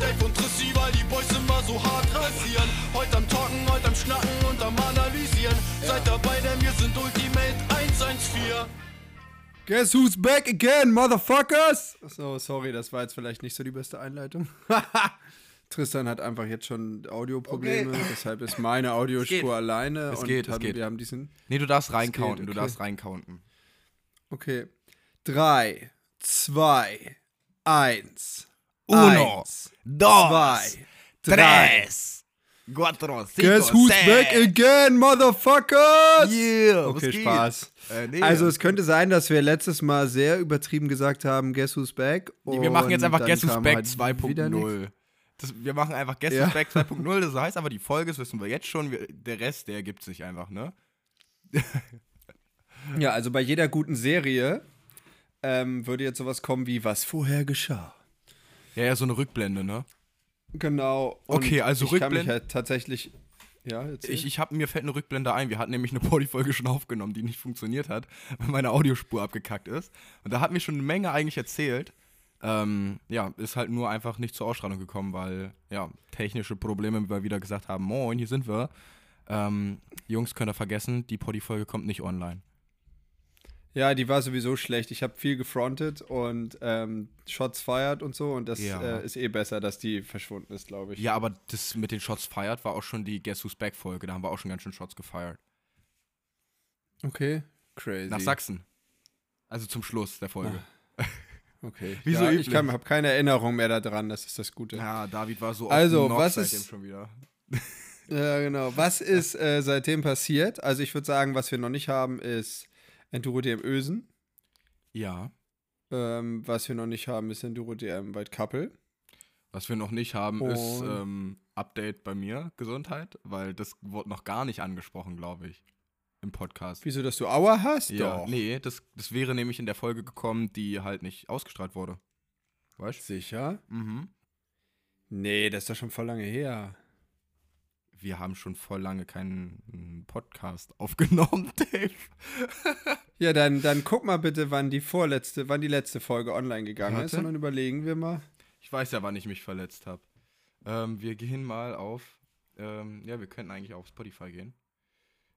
Dave und Trissi, weil die Boys immer so hart rasieren. Heute am Talken, heute am Schnacken und am Analysieren. Seid dabei, denn wir sind Ultimate 114. Guess who's back again, motherfuckers? So, sorry, das war jetzt vielleicht nicht so die beste Einleitung. Tristan hat einfach jetzt schon Audioprobleme, Okay. deshalb ist meine Audiospur geht. alleine. Es und geht, es haben, geht. wir haben diesen. Nee, du darfst geht, reincounten, du okay. darfst reincounten. Okay. Drei, zwei, eins. Uno, eins, dos, zwei, tres, cuatro, cinco, Guess who's seis. back again, motherfuckers? Yeah, Okay? Spaß. Äh, nee, Also es könnte sein, dass wir letztes Mal sehr übertrieben gesagt haben, Guess who's back? Nee, wir machen jetzt einfach Guess Who's Back halt wieder nix. 2.0. Das- Wir machen einfach Guess Ja. Who's Back 2.0. Das heißt aber, die Folge, das wissen wir jetzt schon, wir, der Rest, der ergibt sich einfach, ne? Ja, also bei jeder guten Serie ähm, würde jetzt sowas kommen wie was vorher geschah. Ja, ja, so eine Rückblende, ne? Genau. Okay, also ich kann mich Rückblende- halt tatsächlich. Ja, erzähl. Ich, ich hab, mir fällt eine Rückblende ein. Wir hatten nämlich eine Poddy-Folge schon aufgenommen, die nicht funktioniert hat, weil meine Audiospur abgekackt ist. Und da hat mir schon eine Menge eigentlich erzählt. Ähm, ja, ist halt nur einfach nicht zur Ausstrahlung gekommen, weil, ja, technische Probleme, wie wir wieder gesagt haben, moin, hier sind wir. Ähm, Jungs, könnt ihr vergessen, die Poddy-Folge kommt nicht online. Ja, die war sowieso schlecht. Ich habe viel gefrontet und ähm, Shots fired und so. Und das Ja. äh, ist eh besser, dass die verschwunden ist, glaube ich. Ja, aber das mit den Shots feiert war auch schon die Guess Who's Back Folge. Da haben wir auch schon ganz schön Shots gefeiert. Okay. Crazy. Nach Sachsen. Also zum Schluss der Folge. Okay. Wie so ja, üblich. ich habe keine Erinnerung mehr daran, das ist das Gute. Ja, David war so Also, auf dem was seitdem ist- schon wieder. Ja, genau. Was ist äh, seitdem passiert? Also ich würde sagen, was wir noch nicht haben, ist Enduro DM Ösen. Ja. Ähm, was wir noch nicht haben, ist Enduro DM White Couple. Was wir noch nicht haben, ist Und- ähm, Update bei mir, Gesundheit, weil das wurde noch gar nicht angesprochen, glaube ich, im Podcast. Wieso, dass du Aua hast? ja, Doch. nee, das, das wäre nämlich in der Folge gekommen, die halt nicht ausgestrahlt wurde. Weißt Sicher? du? Mhm. Nee, das ist doch schon voll lange her. Wir haben schon voll lange keinen Podcast aufgenommen, Dave. Ja, dann, dann guck mal bitte, wann die vorletzte, wann die letzte Folge online gegangen ist Warte. und dann überlegen wir mal. Ich weiß ja, wann ich mich verletzt habe. Ähm, wir gehen mal auf. Ähm, ja, wir könnten eigentlich auf Spotify gehen.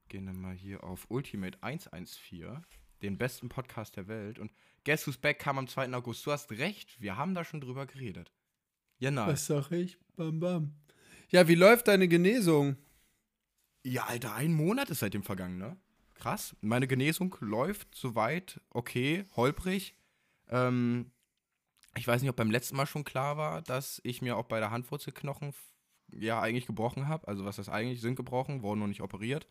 Gehen dann mal hier auf Ultimate 114, den besten Podcast der Welt. Und Guess Who's Back kam am 2. August. Du hast recht, wir haben da schon drüber geredet. Ja, nein. Was sag ich? Bam, bam. Ja, wie läuft deine Genesung? Ja, Alter, ein Monat ist seitdem vergangen, ne? Krass. Meine Genesung läuft soweit okay, holprig. Ähm, ich weiß nicht, ob beim letzten Mal schon klar war, dass ich mir auch bei der Handwurzelknochen ja eigentlich gebrochen habe. Also was das eigentlich sind gebrochen, wurden noch nicht operiert.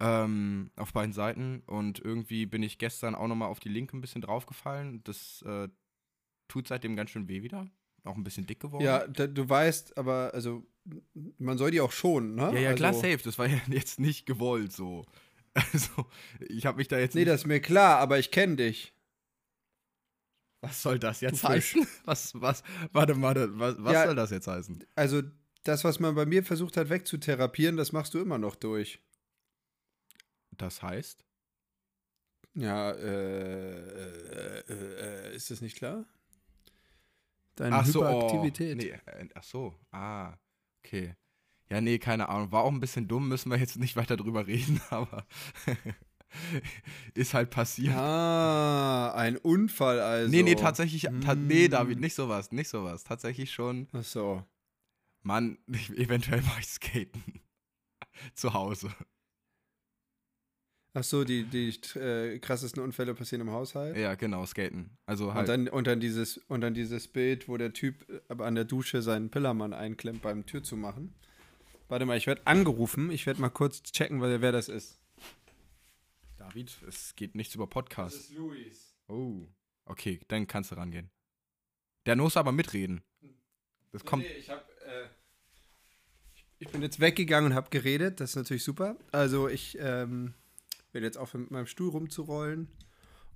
Ähm, auf beiden Seiten. Und irgendwie bin ich gestern auch nochmal auf die linke ein bisschen draufgefallen. Das äh, tut seitdem ganz schön weh wieder. Auch ein bisschen dick geworden. Ja, da, du weißt, aber also man soll die auch schonen, ne? ja, ja, klar, also, safe. Das war ja jetzt nicht gewollt so. Also, ich habe mich da jetzt Nee, nicht das ist mir klar, aber ich kenne dich. Was soll das jetzt Du Fisch. heißen? Was, was, warte, warte, was, was Ja. soll das jetzt heißen? Also das, was man bei mir versucht hat wegzutherapieren, das machst du immer noch durch. Das heißt? Ja, äh, äh, äh, äh ist das nicht klar? Deine Ach so, Hyperaktivität. Oh, nee, äh, ach so, ah, okay. Ja, nee, keine Ahnung. War auch ein bisschen dumm, müssen wir jetzt nicht weiter drüber reden, aber ist halt passiert. Ah, ein Unfall also. nee, nee, tatsächlich, ta nee, Mm. David, nicht sowas, nicht sowas. Tatsächlich schon, Ach so. Mann, eventuell mache ich Skaten. Zu Hause. Ach so, die, die äh, krassesten Unfälle passieren im Haushalt. Ja, genau, Skaten. Also Und halt. dann, und, dann dieses, und dann dieses Bild, wo der Typ äh, an der Dusche seinen Pillermann einklemmt beim Tür zu machen. Warte mal, ich werde angerufen. Ich werde mal kurz checken, wer, wer das ist. David, es geht nichts über Podcast. Luis. Oh. Okay, dann kannst du rangehen. Der muss aber mitreden. Das kommt. Nee, ich, hab, äh, ich bin jetzt weggegangen und habe geredet. Das ist natürlich super. Also ich ähm, werde jetzt aufhören, mit meinem Stuhl rumzurollen.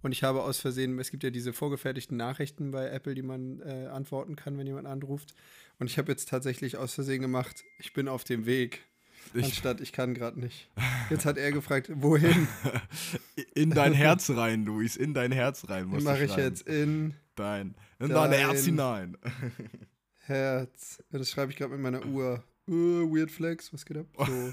Und ich habe aus Versehen, es gibt ja diese vorgefertigten Nachrichten bei Apple, die man äh, antworten kann, wenn jemand anruft. Und ich habe jetzt tatsächlich aus Versehen gemacht, ich bin auf dem Weg. Ich, Anstatt ich kann gerade nicht. Jetzt hat er gefragt, wohin? in dein Herz rein, Luis. In dein Herz rein. Musst mache ich jetzt in Dein. In Dein- dein Herz hinein. Herz. Ja, das schreibe ich gerade mit meiner Uhr. Uh, weird Flex, was geht ab? So.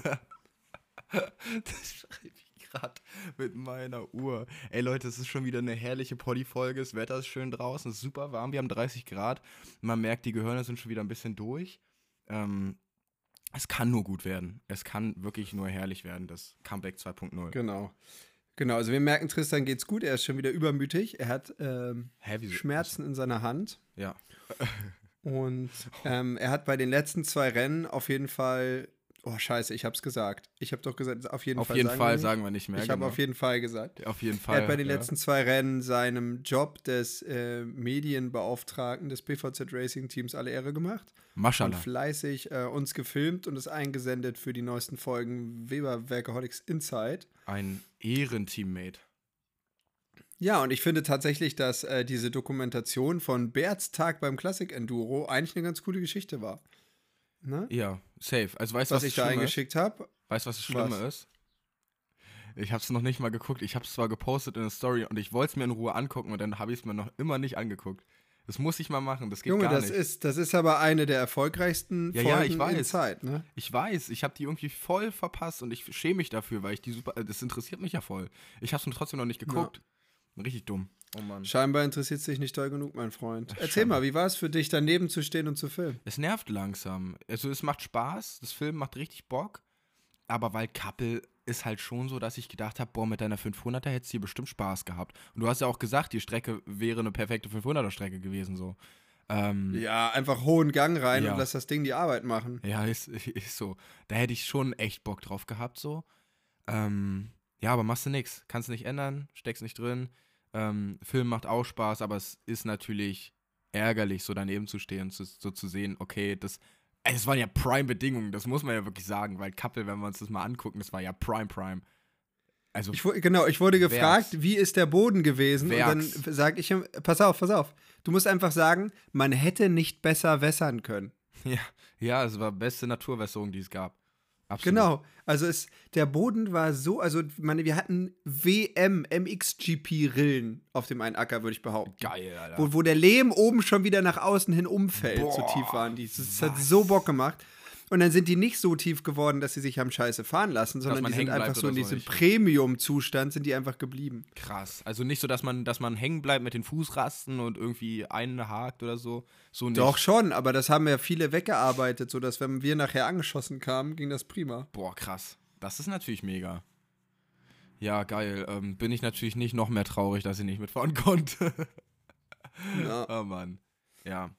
das schreibe ich gerade mit meiner Uhr. Ey Leute, es ist schon wieder eine herrliche Poddy-Folge. Das Wetter ist schön draußen, es ist super warm. Wir haben 30 Grad. Man merkt, die Gehirne sind schon wieder ein bisschen durch. Ähm, es kann nur gut werden. Es kann wirklich nur herrlich werden, das Comeback 2.0. Genau. Genau, also wir merken, Tristan geht's gut. Er ist schon wieder übermütig. Er hat ähm, Hä? Schmerzen in seiner Hand. Ja. Und ähm, er hat bei den letzten zwei Rennen auf jeden Fall. Oh, scheiße, ich hab's gesagt. Ich hab doch gesagt, auf jeden Auf Fall. jeden sagen Fall wir nicht. sagen wir nicht mehr. Ich habe genau. auf jeden Fall gesagt. auf jeden Fall. Er hat bei den ja. letzten zwei Rennen seinem Job des äh, Medienbeauftragten des BVZ Racing Teams alle Ehre gemacht und Maschallah. fleißig äh, uns gefilmt und es eingesendet für die neuesten Folgen Weber Workaholics Inside. Ein Ehrenteammate. Ja, und ich finde tatsächlich, dass äh, diese Dokumentation von Berts Tag beim Classic Enduro eigentlich eine ganz coole Geschichte war. Ne? Ja, safe. Also weißt du, Was was, ich da eingeschickt habe. Weißt du, was das Schlimme Was? ist? Ich habe es noch nicht mal geguckt. Ich habe es zwar gepostet in der Story und ich wollte es mir in Ruhe angucken und dann habe ich es mir noch immer nicht angeguckt. Das muss ich mal machen. Das geht Junge, gar das nicht. ist, das ist aber eine der erfolgreichsten Ja, Folgen ja, ich in weiß. Zeit, ne? Ich weiß, ich habe die irgendwie voll verpasst und ich schäme mich dafür, weil ich die super. Das interessiert mich ja voll. Ich habe es trotzdem noch nicht geguckt. Richtig dumm. Oh Mann. Scheinbar interessiert sich nicht doll genug, mein Freund. Erzähl scheinbar. mal, wie war es für dich, daneben zu stehen und zu filmen? Es nervt langsam. Also es macht Spaß, das Film macht richtig Bock, aber weil Kappel ist halt schon so, dass ich gedacht habe, boah, mit deiner 500er hättest du hier bestimmt Spaß gehabt. Und du hast ja auch gesagt, die Strecke wäre eine perfekte 500er Strecke gewesen so. Ähm, Ja, einfach hohen Gang rein Ja. und lass das Ding die Arbeit machen. Ja, ist, ist so. Da hätte ich schon echt Bock drauf gehabt, so. Ähm, ja, aber machst du nix. Kannst nicht ändern, steckst nicht drin. Ähm, Film macht auch Spaß, aber es ist natürlich ärgerlich, so daneben zu stehen, zu, so zu sehen, okay, das. ey, Es waren ja Prime-Bedingungen, das muss man ja wirklich sagen, weil Kappel, wenn wir uns das mal angucken, das war ja Prime Prime. Also, Ich, genau, ich wurde gefragt, Werks. wie ist der Boden gewesen? Werks. Und dann sage ich ihm, pass auf, pass auf. Du musst einfach sagen, man hätte nicht besser wässern können. ja, ja, es war beste Naturwässerung, die es gab. Absolut. Genau. Also es, der Boden war so, also meine, wir hatten WM, MXGP-Rillen auf dem einen Acker, würde ich behaupten. Geil, Alter. Wo, wo der Lehm oben schon wieder nach außen hin umfällt, so Boah, tief waren die. Das, das hat so Bock gemacht. Und dann sind die nicht so tief geworden, dass sie sich haben scheiße fahren lassen, sondern man die sind einfach so in so diesem. Premium-Zustand, sind die einfach geblieben. Krass. Also nicht so, dass man, dass man hängen bleibt mit den Fußrasten und irgendwie einen hakt oder so. So nicht. Doch schon, aber das haben ja viele weggearbeitet, sodass, wenn wir nachher angeschossen kamen, ging das prima. Boah, krass. Das ist natürlich mega. Ja, geil. Ähm, bin ich natürlich nicht noch mehr traurig, dass ich nicht mitfahren konnte. Ja. oh Mann. Ja.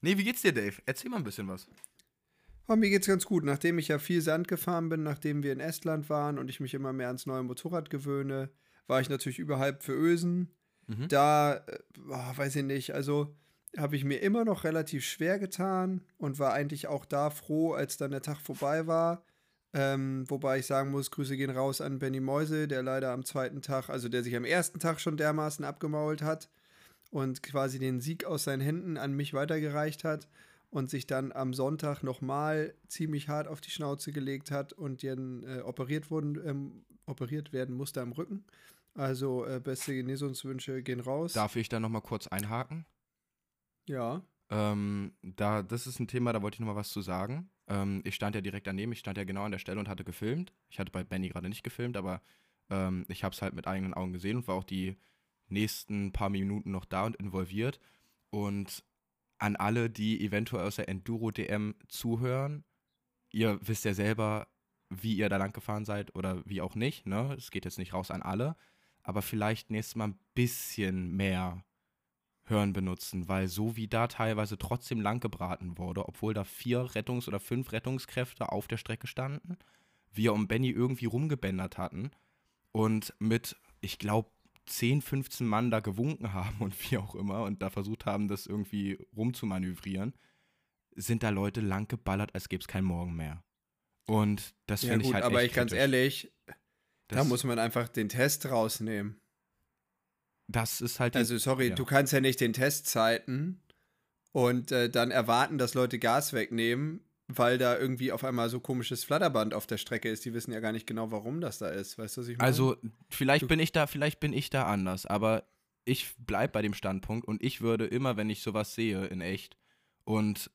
Nee, wie geht's dir, Dave? Erzähl mal ein bisschen was. Aber mir geht's ganz gut. Nachdem ich ja viel Sand gefahren bin, nachdem wir in Estland waren und ich mich immer mehr ans neue Motorrad gewöhne, war ich natürlich überhalb für Ösen. Mhm. Da, äh, boah, weiß ich nicht, also habe ich mir immer noch relativ schwer getan und war eigentlich auch da froh, als dann der Tag vorbei war. Ähm, wobei ich sagen muss, Grüße gehen raus an Benny Mäuse, der leider am zweiten Tag, also der sich am ersten Tag schon dermaßen abgemault hat und quasi den Sieg aus seinen Händen an mich weitergereicht hat und sich dann am Sonntag nochmal ziemlich hart auf die Schnauze gelegt hat und dann äh, operiert, wurden, ähm, operiert werden musste am Rücken. Also äh, beste Genesungswünsche gehen raus. Darf ich da nochmal kurz einhaken? Ja. Ähm, da, das ist ein Thema, da wollte ich nochmal was zu sagen. Ähm, ich stand ja direkt daneben, ich stand ja genau an der Stelle und hatte gefilmt. Ich hatte bei Benny gerade nicht gefilmt, aber ähm, ich habe es halt mit eigenen Augen gesehen und war auch die nächsten paar Minuten noch da und involviert. Und an alle, die eventuell aus der Enduro-DM zuhören, ihr wisst ja selber, wie ihr da lang gefahren seid oder wie auch nicht. Ne? Es geht jetzt nicht raus an alle, aber vielleicht nächstes Mal ein bisschen mehr Hören benutzen, weil so wie da teilweise trotzdem lang gebraten wurde, obwohl da vier Rettungs- oder fünf Rettungskräfte auf der Strecke standen, wir um Benny irgendwie rumgebändert hatten und mit, ich glaube, 10, 15 Mann da gewunken haben und wie auch immer und da versucht haben, das irgendwie rumzumanövrieren, sind da Leute lang geballert, als gäbe es keinen Morgen mehr. Und das Ja finde ich gut, halt aber ich ganz kritisch. ehrlich, da Das- muss man einfach den Test rausnehmen. Das ist halt Also sorry, ja. du kannst ja nicht den Testzeiten und äh, dann erwarten, dass Leute Gas wegnehmen, weil da irgendwie auf einmal so komisches Flatterband auf der Strecke ist. Die wissen ja gar nicht genau, warum das da ist. Weißt du, was ich meine? Also, vielleicht Du- bin ich da, vielleicht bin ich da anders, aber ich bleib bei dem Standpunkt und ich würde immer, wenn ich sowas sehe in echt und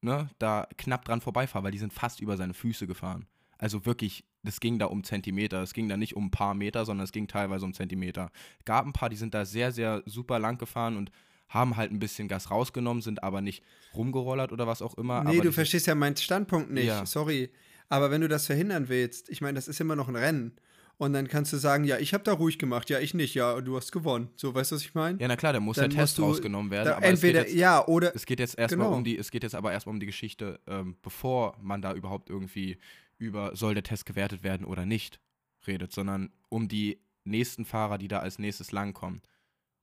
ne, da knapp dran vorbeifahre, weil die sind fast über seine Füße gefahren. Also wirklich, das ging da um Zentimeter. Es ging da nicht um ein paar Meter, sondern es ging teilweise um Zentimeter. Gab ein paar, die sind da sehr, sehr super lang gefahren und haben halt ein bisschen Gas rausgenommen, sind aber nicht rumgerollert oder was auch immer. Nee, du verstehst ja meinen Standpunkt nicht. Ja. Sorry. Aber wenn du das verhindern willst, ich meine, das ist immer noch ein Rennen. Und dann kannst du sagen, ja, ich habe da ruhig gemacht, ja, ich nicht, ja, du hast gewonnen. So, weißt du, was ich meine? Ja, na klar, da muss Dann der Test du rausgenommen werden. Da, entweder, jetzt, ja, oder. Es geht jetzt erstmal Genau. um die, es geht jetzt aber erstmal um die Geschichte, ähm, bevor man da überhaupt irgendwie über soll der Test gewertet werden oder nicht redet, sondern um die nächsten Fahrer, die da als nächstes langkommen.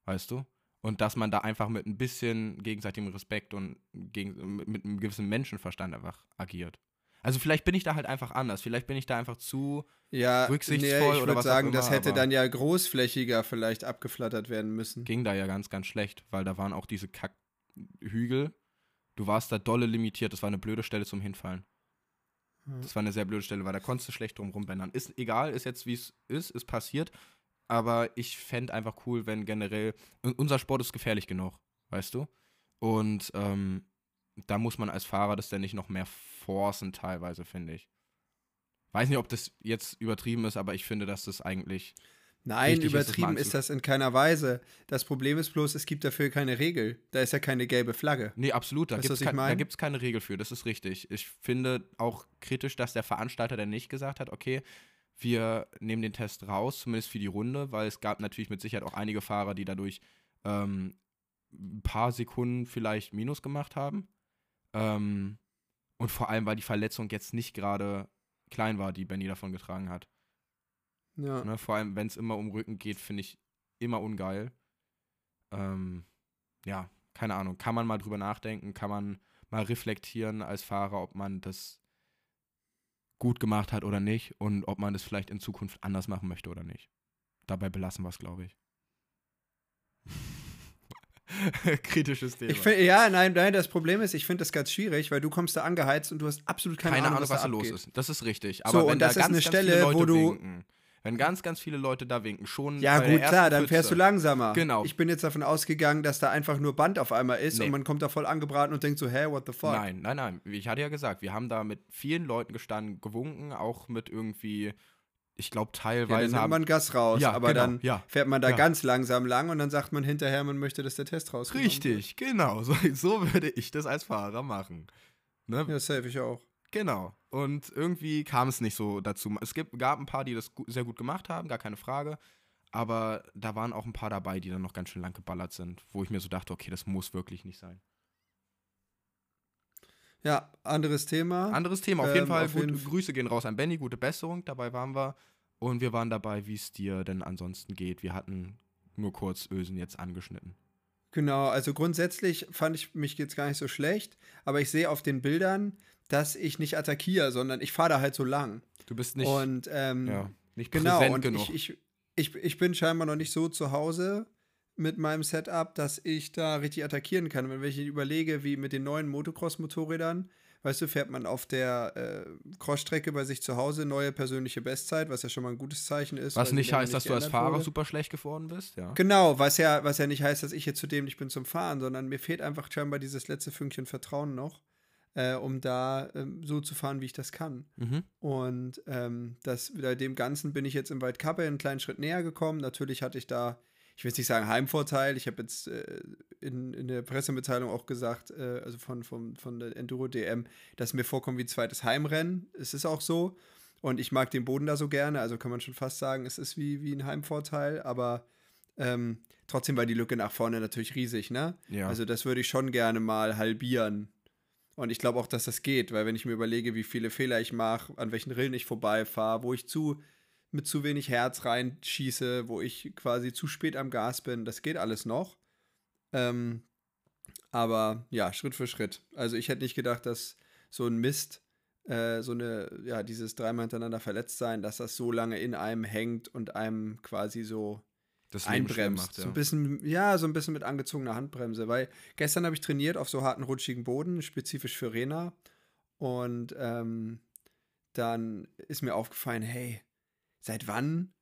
Weißt du? Und dass man da einfach mit ein bisschen gegenseitigem Respekt und gegen, mit, mit einem gewissen Menschenverstand einfach agiert. Also vielleicht bin ich da halt einfach anders. Vielleicht bin ich da einfach zu. Ja, rücksichtsvoll nee, ich oder würde was auch sagen, das immer, hätte aber- dann ja großflächiger vielleicht abgeflattert werden müssen. Ging da ja ganz, ganz schlecht, weil da waren auch diese Kackhügel. Du warst da dolle limitiert. Das war eine blöde Stelle zum Hinfallen. Ja. Das war eine sehr blöde Stelle, weil da konntest du schlecht drum rumbändern. Ist egal, ist jetzt wie es ist, ist passiert. Aber ich fände einfach cool, wenn generell. Unser Sport ist gefährlich genug, weißt du? Und ähm, da muss man als Fahrer das dann nicht noch mehr forcen, teilweise, finde ich. Weiß nicht, ob das jetzt übertrieben ist, aber ich finde, dass das eigentlich. Nein, Wichtig ist übertrieben mal ist das in keiner Weise. Das Problem ist bloß, es gibt dafür keine Regel. Da ist ja keine gelbe Flagge. Nee, absolut. Da gibt es kein, keine Regel für. Das ist richtig. Ich finde auch kritisch, dass der Veranstalter dann nicht gesagt hat, okay, wir nehmen den Test raus, zumindest für die Runde, weil es gab natürlich mit Sicherheit auch einige Fahrer, die dadurch ähm, ein paar Sekunden vielleicht Minus gemacht haben. Ähm, und vor allem, weil die Verletzung jetzt nicht gerade klein war, die Benny davon getragen hat. Ja. Ne? Vor allem, wenn es immer um Rücken geht, finde ich immer ungeil. Ähm, ja, keine Ahnung. Kann man mal drüber nachdenken, kann man mal reflektieren als Fahrer, ob man das gut gemacht hat oder nicht und ob man das vielleicht in Zukunft anders machen möchte oder nicht. Dabei belassen wir es, glaube ich. Kritisches Thema. Ich find, ja, nein, nein, das Problem ist, ich finde das ganz schwierig, weil du kommst da angeheizt und du hast absolut keine, keine, Ahnung, was, da da los ist. Das ist richtig. So, Aber wenn und da das ist ganz, eine ganz Stelle, wo du- winken, wenn ganz, ganz viele Leute da winken, schon Ja, gut, klar, dann fährst du Pfütze. langsamer. Genau. Ich bin jetzt davon ausgegangen, dass da einfach nur Band auf einmal ist Nee. und man kommt da voll angebraten und denkt so, hä, what the fuck? Nein, nein, nein. Ich hatte ja gesagt, wir haben da mit vielen Leuten gestanden, gewunken, auch mit irgendwie, ich glaube, Ja, dann teilweise nimmt man Gas raus, Ja, aber genau, dann ja, fährt man da ja. ganz langsam lang und dann sagt man hinterher, man möchte, dass der Test rauskommt. Richtig, genau. So, so würde ich das als Fahrer machen. Ne? Ja, safe ich auch. Genau. Und irgendwie kam es nicht so dazu. Es gibt, gab ein paar, die das sehr gut gemacht haben, gar keine Frage. Aber da waren auch ein paar dabei, die dann noch ganz schön lang geballert sind, wo ich mir so dachte, okay, das muss wirklich nicht sein. Ja, anderes Thema. Anderes Thema, auf Ähm, jeden Fall. auf jeden Grüße gehen raus an Benny, gute Besserung, dabei waren wir. Und wir waren dabei, wie es dir denn ansonsten geht. Wir hatten nur kurz Ösen jetzt angeschnitten. Genau, also grundsätzlich fand ich mich jetzt gar nicht so schlecht, aber ich sehe auf den Bildern, dass ich nicht attackiere, sondern ich fahre da halt so lang. Du bist nicht, und ähm, ja, nicht genau, präsent und genug. ich, ich, ich, ich bin scheinbar noch nicht so zu Hause mit meinem Setup, dass ich da richtig attackieren kann. Wenn ich überlege, wie mit den neuen Motocross-Motorrädern, weißt du, fährt man auf der äh, Crossstrecke bei sich zu Hause neue persönliche Bestzeit, was ja schon mal ein gutes Zeichen ist. Was nicht heißt, dass du als Fahrer wurde. super schlecht geworden bist, ja. Genau, was ja, was ja nicht heißt, dass ich jetzt zu dämlich bin zum Fahren, sondern mir fehlt einfach scheinbar dieses letzte Fünkchen Vertrauen noch, äh, um da ähm, so zu fahren, wie ich das kann. Mhm. Und ähm, das, bei dem Ganzen bin ich jetzt im Waldkappe einen kleinen Schritt näher gekommen. Natürlich hatte ich da, ich will jetzt nicht sagen Heimvorteil, ich habe jetzt äh, in, in der Pressemitteilung auch gesagt, äh, also von, von, von der Enduro DM, dass mir vorkommt wie ein zweites Heimrennen. Es ist auch so. Und ich mag den Boden da so gerne, also kann man schon fast sagen, es ist wie, wie ein Heimvorteil, aber ähm, trotzdem war die Lücke nach vorne natürlich riesig, ne? Ja. Also das würde ich schon gerne mal halbieren. Und ich glaube auch, dass das geht, weil wenn ich mir überlege, wie viele Fehler ich mache, an welchen Rillen ich vorbeifahre, wo ich zu mit zu wenig Herz reinschieße, wo ich quasi zu spät am Gas bin, das geht alles noch. Ähm, aber ja, Schritt für Schritt. Also ich hätte nicht gedacht, dass so ein Mist, äh, so eine, ja, dieses dreimal hintereinander verletzt sein, dass das so lange in einem hängt und einem quasi so das einbremst. macht, So ja. ein bisschen, ja, so ein bisschen mit angezogener Handbremse, weil gestern habe ich trainiert auf so harten, rutschigen Boden, spezifisch für Rena. Und ähm, dann ist mir aufgefallen, hey, seit wann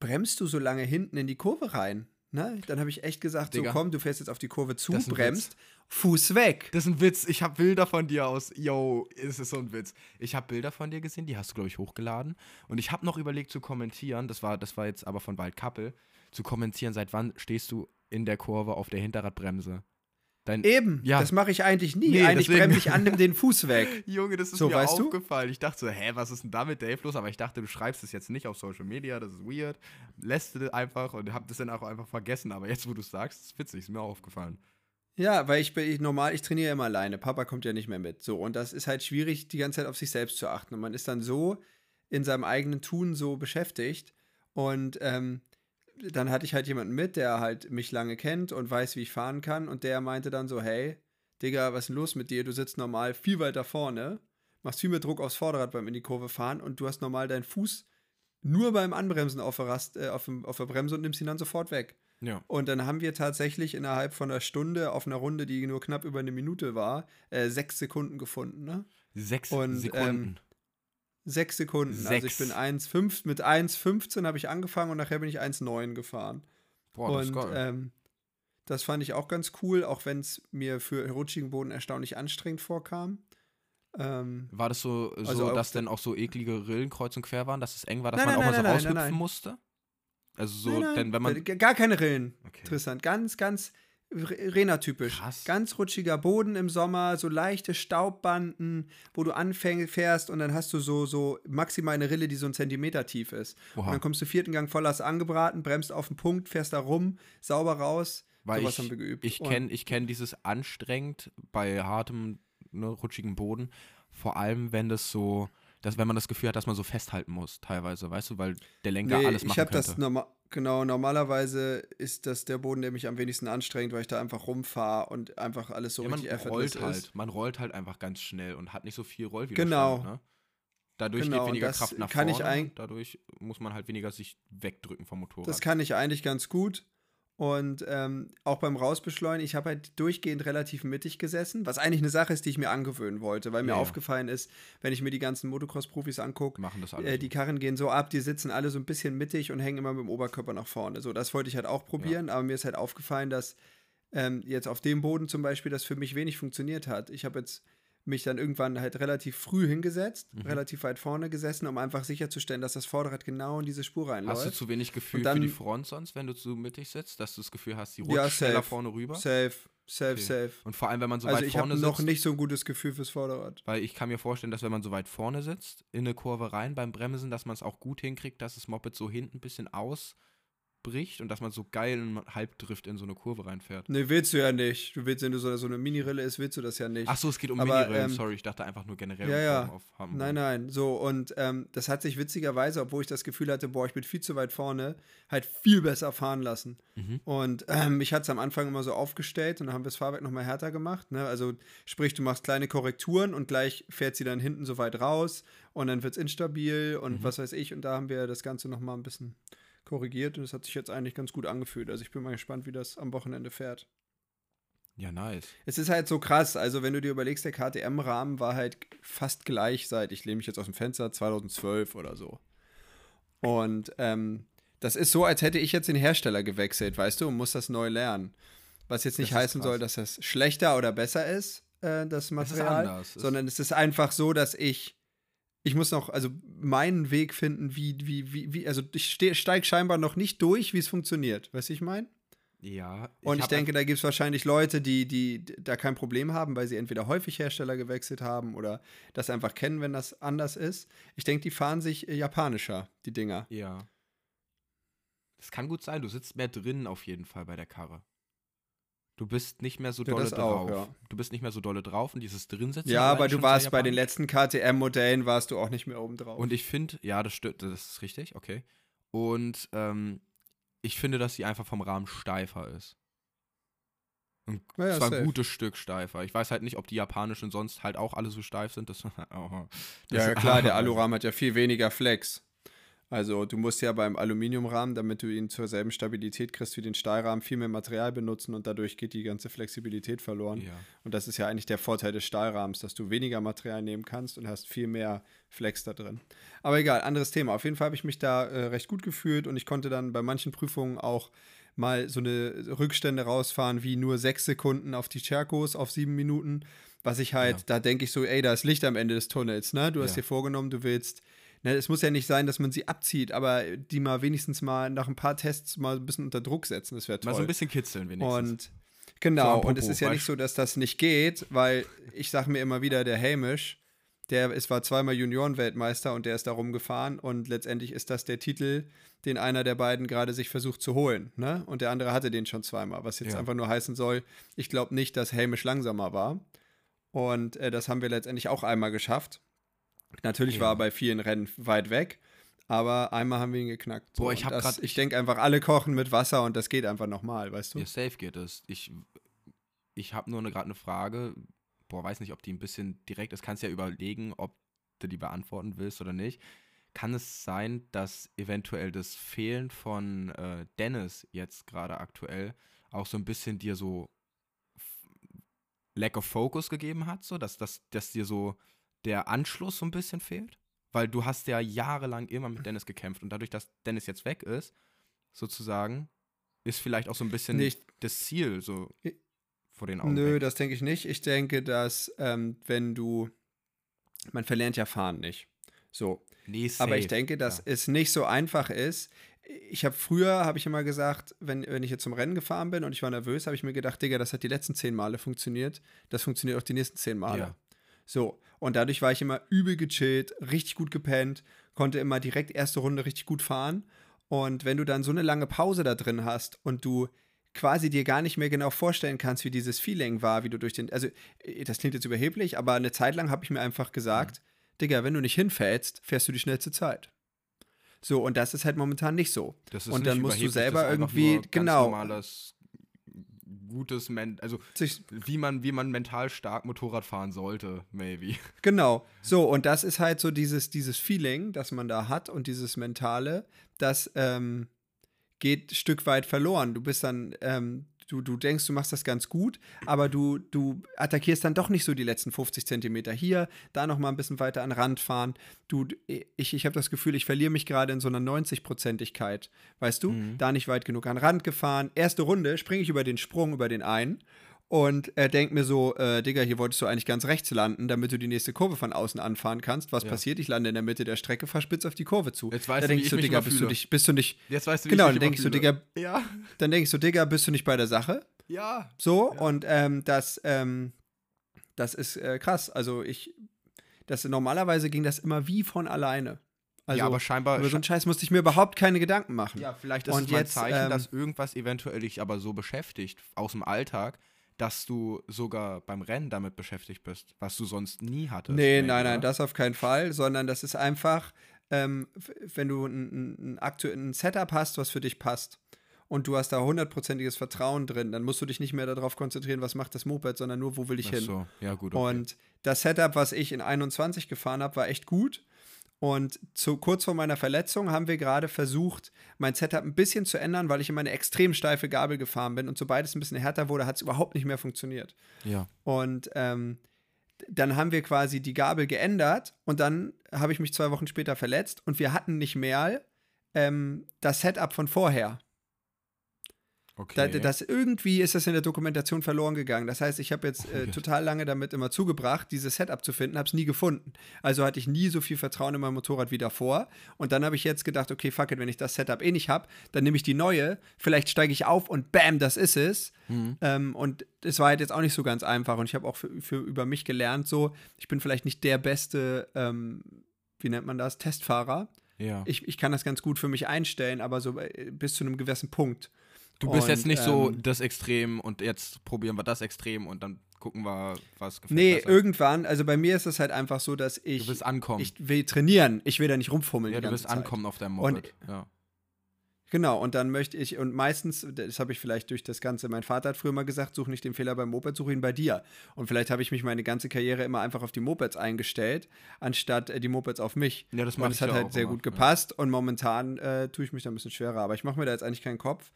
bremst du so lange hinten in die Kurve rein? Ne? Dann habe ich echt gesagt, Digga. so komm, du fährst jetzt auf die Kurve zu, bremst, Fuß weg. Das ist ein Witz. Ich habe Bilder von dir aus. Yo, ist es so ein Witz. Ich habe Bilder von dir gesehen, die hast du, glaube ich, hochgeladen. Und ich habe noch überlegt zu kommentieren, das war, das war jetzt aber von Waldkappel, zu kommentieren, seit wann stehst du in der Kurve auf der Hinterradbremse? Dein, Eben, Ja. das mache ich eigentlich nie. Nee, eigentlich bremse ich an, nimm den Fuß weg. Junge, das ist So, mir weißt du? aufgefallen. Ich dachte so, hä, was ist denn da mit Dave los? Aber ich dachte, du schreibst es jetzt nicht auf Social Media, das ist weird. Lässt du einfach und hab das dann auch einfach vergessen. Aber jetzt, wo du es sagst, ist witzig, ist mir auch aufgefallen. Ja, weil ich, bin- ich normal, ich trainiere immer alleine. Papa kommt ja nicht mehr mit. So, und das ist halt schwierig, die ganze Zeit auf sich selbst zu achten. Und man ist dann so in seinem eigenen Tun so beschäftigt. Und ähm, dann hatte ich halt jemanden mit, der halt mich lange kennt und weiß, wie ich fahren kann. Und der meinte dann so, hey, Digga, was ist denn los mit dir? Du sitzt normal viel weiter vorne, machst viel mehr Druck aufs Vorderrad beim in die Kurve fahren und du hast normal deinen Fuß nur beim Anbremsen auf der, Rast, äh, auf, dem, auf der Bremse und nimmst ihn dann sofort weg. Ja. Und dann haben wir tatsächlich innerhalb von einer Stunde auf einer Runde, die nur knapp über eine Minute war, äh, sechs Sekunden gefunden. Ne? Sechs Und, Sekunden. Sechs Sekunden. Also ich Sechs. bin 1,5, mit 1,15 habe ich angefangen und nachher bin ich 1,9 gefahren. Boah, das ist und geil. ähm, das fand ich auch ganz cool, auch wenn es mir für rutschigen Boden erstaunlich anstrengend vorkam. Ähm, War das so, so Also dass da- dann auch so eklige Rillen kreuz und quer waren, dass es eng war, dass Nein, man nein, auch mal so nein, nein, raushüpfen nein, nein. musste? Also so, nein, nein, denn wenn man. gar keine Rillen. Okay. Tristan, ganz, ganz Rena-typisch. Krass. Ganz rutschiger Boden im Sommer, so leichte Staubbanden, wo du anfährst und dann hast du so, so maximal eine Rille, die so ein Zentimeter tief ist. Und Oha. dann kommst du vierten Gang Vollgas angebraten, bremst auf den Punkt, fährst da rum, sauber raus. Weil Sowas ich, haben wir geübt. Ich Und- kenne ich kenn dieses anstrengend bei hartem, ne, rutschigen Boden. Vor allem, wenn das so, dass, wenn man das Gefühl hat, dass man so festhalten muss, teilweise, weißt du, weil der Lenker Nee, alles ich machen habe könnte. das normal, genau, normalerweise ist das der Boden, der mich am wenigsten anstrengt, weil ich da einfach rumfahre und einfach alles so ja, man richtig effortless rollt halt. ist. Man rollt halt einfach ganz schnell und hat nicht so viel Rollwiderstand. Genau. Ne? Dadurch Genau, geht weniger Kraft nach kann vorne. ich dadurch muss man halt weniger sich wegdrücken vom Motorrad. Das kann ich eigentlich ganz gut. Und ähm, auch beim Rausbeschleunigen, ich habe halt durchgehend relativ mittig gesessen, was eigentlich eine Sache ist, die ich mir angewöhnen wollte, weil mir Ja, ja. aufgefallen ist, wenn ich mir die ganzen Motocross-Profis angucke, äh, die Karren gehen so ab, die sitzen alle so ein bisschen mittig und hängen immer mit dem Oberkörper nach vorne. So, das wollte ich halt auch probieren, aber mir ist halt aufgefallen, dass ähm, jetzt auf dem Boden zum Beispiel das für mich wenig funktioniert hat. Ich habe jetzt mich dann irgendwann halt relativ früh hingesetzt, Mhm. relativ weit vorne gesessen, um einfach sicherzustellen, dass das Vorderrad genau in diese Spur reinläuft. Hast du zu wenig Gefühl dann- für die Front sonst, wenn du zu mittig sitzt, dass du das Gefühl hast, die rutscht Ja, schneller vorne rüber? Safe, safe, Okay. safe. Und vor allem, wenn man so also weit ich habe vorne noch sitzt, nicht so ein gutes Gefühl fürs Vorderrad. weil ich kann mir vorstellen, dass wenn man so weit vorne sitzt, in eine Kurve rein beim Bremsen, dass man es auch gut hinkriegt, dass das Moped so hinten ein bisschen ausbricht und dass man so geil im Halbdrift in so eine Kurve reinfährt. Ne, willst du ja nicht. Du willst, wenn du so, so eine Mini-Rille ist, willst du das ja nicht. Ach so, es geht um Aber, Minirillen, ähm, sorry, ich dachte einfach nur generell ja, ja. Auf Hamburg. Nein, nein, so und ähm, das hat sich witzigerweise, obwohl ich das Gefühl hatte, boah, ich bin viel zu weit vorne, halt viel besser fahren lassen. Mhm. Und ähm, mich hat es am Anfang immer so aufgestellt und dann haben wir das Fahrwerk nochmal härter gemacht. Ne? Also sprich, du machst kleine Korrekturen und gleich fährt sie dann hinten so weit raus und dann wird es instabil und Mhm. was weiß ich. Und da haben wir das Ganze nochmal ein bisschen korrigiert und es hat sich jetzt eigentlich ganz gut angefühlt. Also ich bin mal gespannt, wie das am Wochenende fährt. Ja, nice. Es ist halt so krass. Also, wenn du dir überlegst, der KTM-Rahmen war halt fast gleich seit, ich lehne mich jetzt aus dem Fenster, 2012 oder so. Und ähm, das ist so, als hätte ich jetzt den Hersteller gewechselt, weißt du, und muss das neu lernen. Was jetzt nicht Das ist heißen soll, dass das schlechter oder besser ist, äh, das ist Material. Es- sondern es ist einfach so, dass ich, ich muss noch, also meinen Weg finden, wie, wie, wie, wie also ich steige scheinbar noch nicht durch, wie es funktioniert. Weißt du, ich meine? Ja. Und ich, denke, da gibt es wahrscheinlich Leute, die, die da kein Problem haben, weil sie entweder häufig Hersteller gewechselt haben oder das einfach kennen, wenn das anders ist. Ich denke, die fahren sich äh, japanischer, die Dinger. Ja. Das kann gut sein. Du sitzt mehr drin auf jeden Fall bei der Karre. Du bist nicht mehr so Ja, dolle auch, drauf. ja. Du bist nicht mehr so dolle drauf und dieses Drinsitzen. Ja, aber du warst bei den letzten KTM-Modellen, warst du auch nicht mehr oben drauf. Und ich finde, ja, das stimmt, das ist richtig, okay. Und ähm, ich finde, dass sie einfach vom Rahmen steifer ist. Und Ja, ja, zwar ein gutes Stück steifer. Ich weiß halt nicht, ob die japanischen sonst halt auch alle so steif sind. Das, oh, das ja, klar, der Alurahmen hat ja viel weniger Flex. Also du musst ja beim Aluminiumrahmen, damit du ihn zur selben Stabilität kriegst wie den Stahlrahmen, viel mehr Material benutzen und dadurch geht die ganze Flexibilität verloren. Ja. Und das ist ja eigentlich der Vorteil des Stahlrahmens, dass du weniger Material nehmen kannst und hast viel mehr Flex da drin. Aber egal, anderes Thema. Auf jeden Fall habe ich mich da äh, recht gut gefühlt und ich konnte dann bei manchen Prüfungen auch mal so eine Rückstände rausfahren wie nur sechs Sekunden auf die Cherkos auf sieben Minuten. Was ich halt, Ja. da denke ich so, ey, da ist Licht am Ende des Tunnels, ne? Du hast Ja. dir vorgenommen, du willst. Ne, es muss ja nicht sein, dass man sie abzieht, aber die mal wenigstens mal nach ein paar Tests mal ein bisschen unter Druck setzen, das wäre toll. Mal so ein bisschen kitzeln wenigstens. Und genau, So und es ist ja nicht so, dass das nicht geht, weil ich sage mir immer wieder, der Hamish, der es war zweimal Juniorenweltmeister und der ist da rumgefahren und letztendlich ist das der Titel, den einer der beiden gerade sich versucht zu holen, ne? Und der andere hatte den schon zweimal, was jetzt Ja. einfach nur heißen soll, ich glaube nicht, dass Hamish langsamer war. Und äh, das haben wir letztendlich auch einmal geschafft. Natürlich Ja. war er bei vielen Rennen weit weg, aber einmal haben wir ihn geknackt. Boah, und ich hab das- grad- ich denke einfach, alle kochen mit Wasser und das geht einfach nochmal, weißt du? Ja, safe geht es. Ich, ich habe nur gerade eine Frage. Boah, weiß nicht, ob die ein bisschen direkt ist. Kannst ja überlegen, ob du die beantworten willst oder nicht. Kann es sein, dass eventuell das Fehlen von äh, Dennis jetzt gerade aktuell auch so ein bisschen dir so Lack of Focus gegeben hat, so dass, dass, dass dir so der Anschluss so ein bisschen fehlt? Weil du hast ja jahrelang immer mit Dennis gekämpft und dadurch, dass Dennis jetzt weg ist, sozusagen, ist vielleicht auch so ein bisschen Nicht- das Ziel so vor den Augen. Nö, weg. das denke ich nicht. Ich denke, dass ähm, wenn du, man verlernt ja Fahren nicht. So. nee, Aber ich denke, dass ja. es nicht so einfach ist. Ich habe früher, habe ich immer gesagt, wenn, wenn ich jetzt zum Rennen gefahren bin und ich war nervös, habe ich mir gedacht, Digga, das hat die letzten zehn Male funktioniert. Das funktioniert auch die nächsten zehn Male. Ja. So. Und dadurch war ich immer übel gechillt, richtig gut gepennt, konnte immer direkt erste Runde richtig gut fahren. Und wenn du dann so eine lange Pause da drin hast und du quasi dir gar nicht mehr genau vorstellen kannst, wie dieses Feeling war, wie du durch den, also äh, das klingt jetzt überheblich, aber eine Zeit lang habe ich mir einfach gesagt, Digga, wenn du nicht hinfällst, fährst du die schnellste Zeit. So, und das ist halt momentan nicht so. Das ist und dann musst du selber irgendwie, genau, normales, gutes, Men also sich, wie man, wie man mental stark Motorrad fahren sollte, maybe. Genau. So, und das ist halt so dieses, dieses Feeling, das man da hat und dieses Mentale, das ähm, geht ein Stück weit verloren. Du bist dann, ähm, du, du denkst, du machst das ganz gut, aber du, du attackierst dann doch nicht so die letzten 50 Zentimeter hier, da noch mal ein bisschen weiter an den Rand fahren. Du, ich, ich habe das Gefühl, ich verliere mich gerade in so einer 90-Prozentigkeit. Weißt du? Mhm. Da nicht weit genug an den Rand gefahren. Erste Runde springe ich über den Sprung, über den einen und er denkt mir so, äh, Digga, hier wolltest du eigentlich ganz rechts landen, damit du die nächste Kurve von außen anfahren kannst. Was Ja. passiert? Ich lande in der Mitte der Strecke, fahr spitz auf die Kurve zu. Jetzt weißt da du, wie denk ich ich so, mich Digga, bist du, dich, bist du nicht, Jetzt weißt du, Genau, ich dann denkst du, Digga. Ja, dann denkst du, Digga, bist du nicht bei der Sache? ja. So, und ähm, das, ähm, das ist äh, krass. Also ich, das normalerweise ging das immer wie von alleine. Also ja, aber scheinbar. über so einen Scheiß musste ich mir überhaupt keine Gedanken machen. ja, vielleicht ist Und es mal ein jetzt, Zeichen, ähm, dass irgendwas eventuell dich aber so beschäftigt aus dem Alltag, dass du sogar beim Rennen damit beschäftigt bist, was du sonst nie hattest. Nee, nein, nein, oder? das auf keinen Fall, sondern das ist einfach, ähm, wenn du ein, ein, ein Setup hast, was für dich passt und du hast da hundertprozentiges Vertrauen drin, dann musst du dich nicht mehr darauf konzentrieren, was macht das Moped, sondern nur, wo will ich Ach hin. so, ja gut. Okay. Und das Setup, was ich in 21 gefahren habe, war echt gut. Und zu, kurz vor meiner Verletzung haben wir gerade versucht, mein Setup ein bisschen zu ändern, weil ich immer eine extrem steife Gabel gefahren bin. Und sobald es ein bisschen härter wurde, hat es überhaupt nicht mehr funktioniert. ja. Und ähm, dann haben wir quasi die Gabel geändert und dann habe ich mich zwei Wochen später verletzt und wir hatten nicht mehr ähm, das Setup von vorher. Okay. Da, das, irgendwie ist das in der Dokumentation verloren gegangen. Das heißt, ich habe jetzt äh, total lange damit immer zugebracht, dieses Setup zu finden, habe es nie gefunden. Also hatte ich nie so viel Vertrauen in mein Motorrad wie davor. Und dann habe ich jetzt gedacht, okay, fuck it, wenn ich das Setup eh nicht habe, dann nehme ich die neue, vielleicht steige ich auf und bam, das ist es. Mhm. Ähm, und es war halt jetzt auch nicht so ganz einfach. Und ich habe auch für, für über mich gelernt, so, ich bin vielleicht nicht der beste, ähm, wie nennt man das, Testfahrer. ja. Ich, ich kann das ganz gut für mich einstellen, aber so äh, bis zu einem gewissen Punkt. Du bist jetzt Und, nicht so ähm, das Extrem und jetzt probieren wir das Extrem und dann gucken wir, was gefällt Nee, besser. irgendwann, also bei mir ist es halt einfach so, dass ich, Du willst ankommen. ich will trainieren, ich will da nicht rumfummeln. ja, die du willst ankommen auf deinem Und- Moped. ja. Genau, und dann möchte ich, und meistens, das habe ich vielleicht durch das Ganze, mein Vater hat früher mal gesagt, such nicht den Fehler beim Moped, such ihn bei dir. Und vielleicht habe ich mich meine ganze Karriere immer einfach auf die Mopeds eingestellt, anstatt äh, die Mopeds auf mich. Ja, das und mache es ich hat ja halt sehr immer, gut ja. gepasst und momentan äh, tue ich mich da ein bisschen schwerer. Aber ich mache mir da jetzt eigentlich keinen Kopf,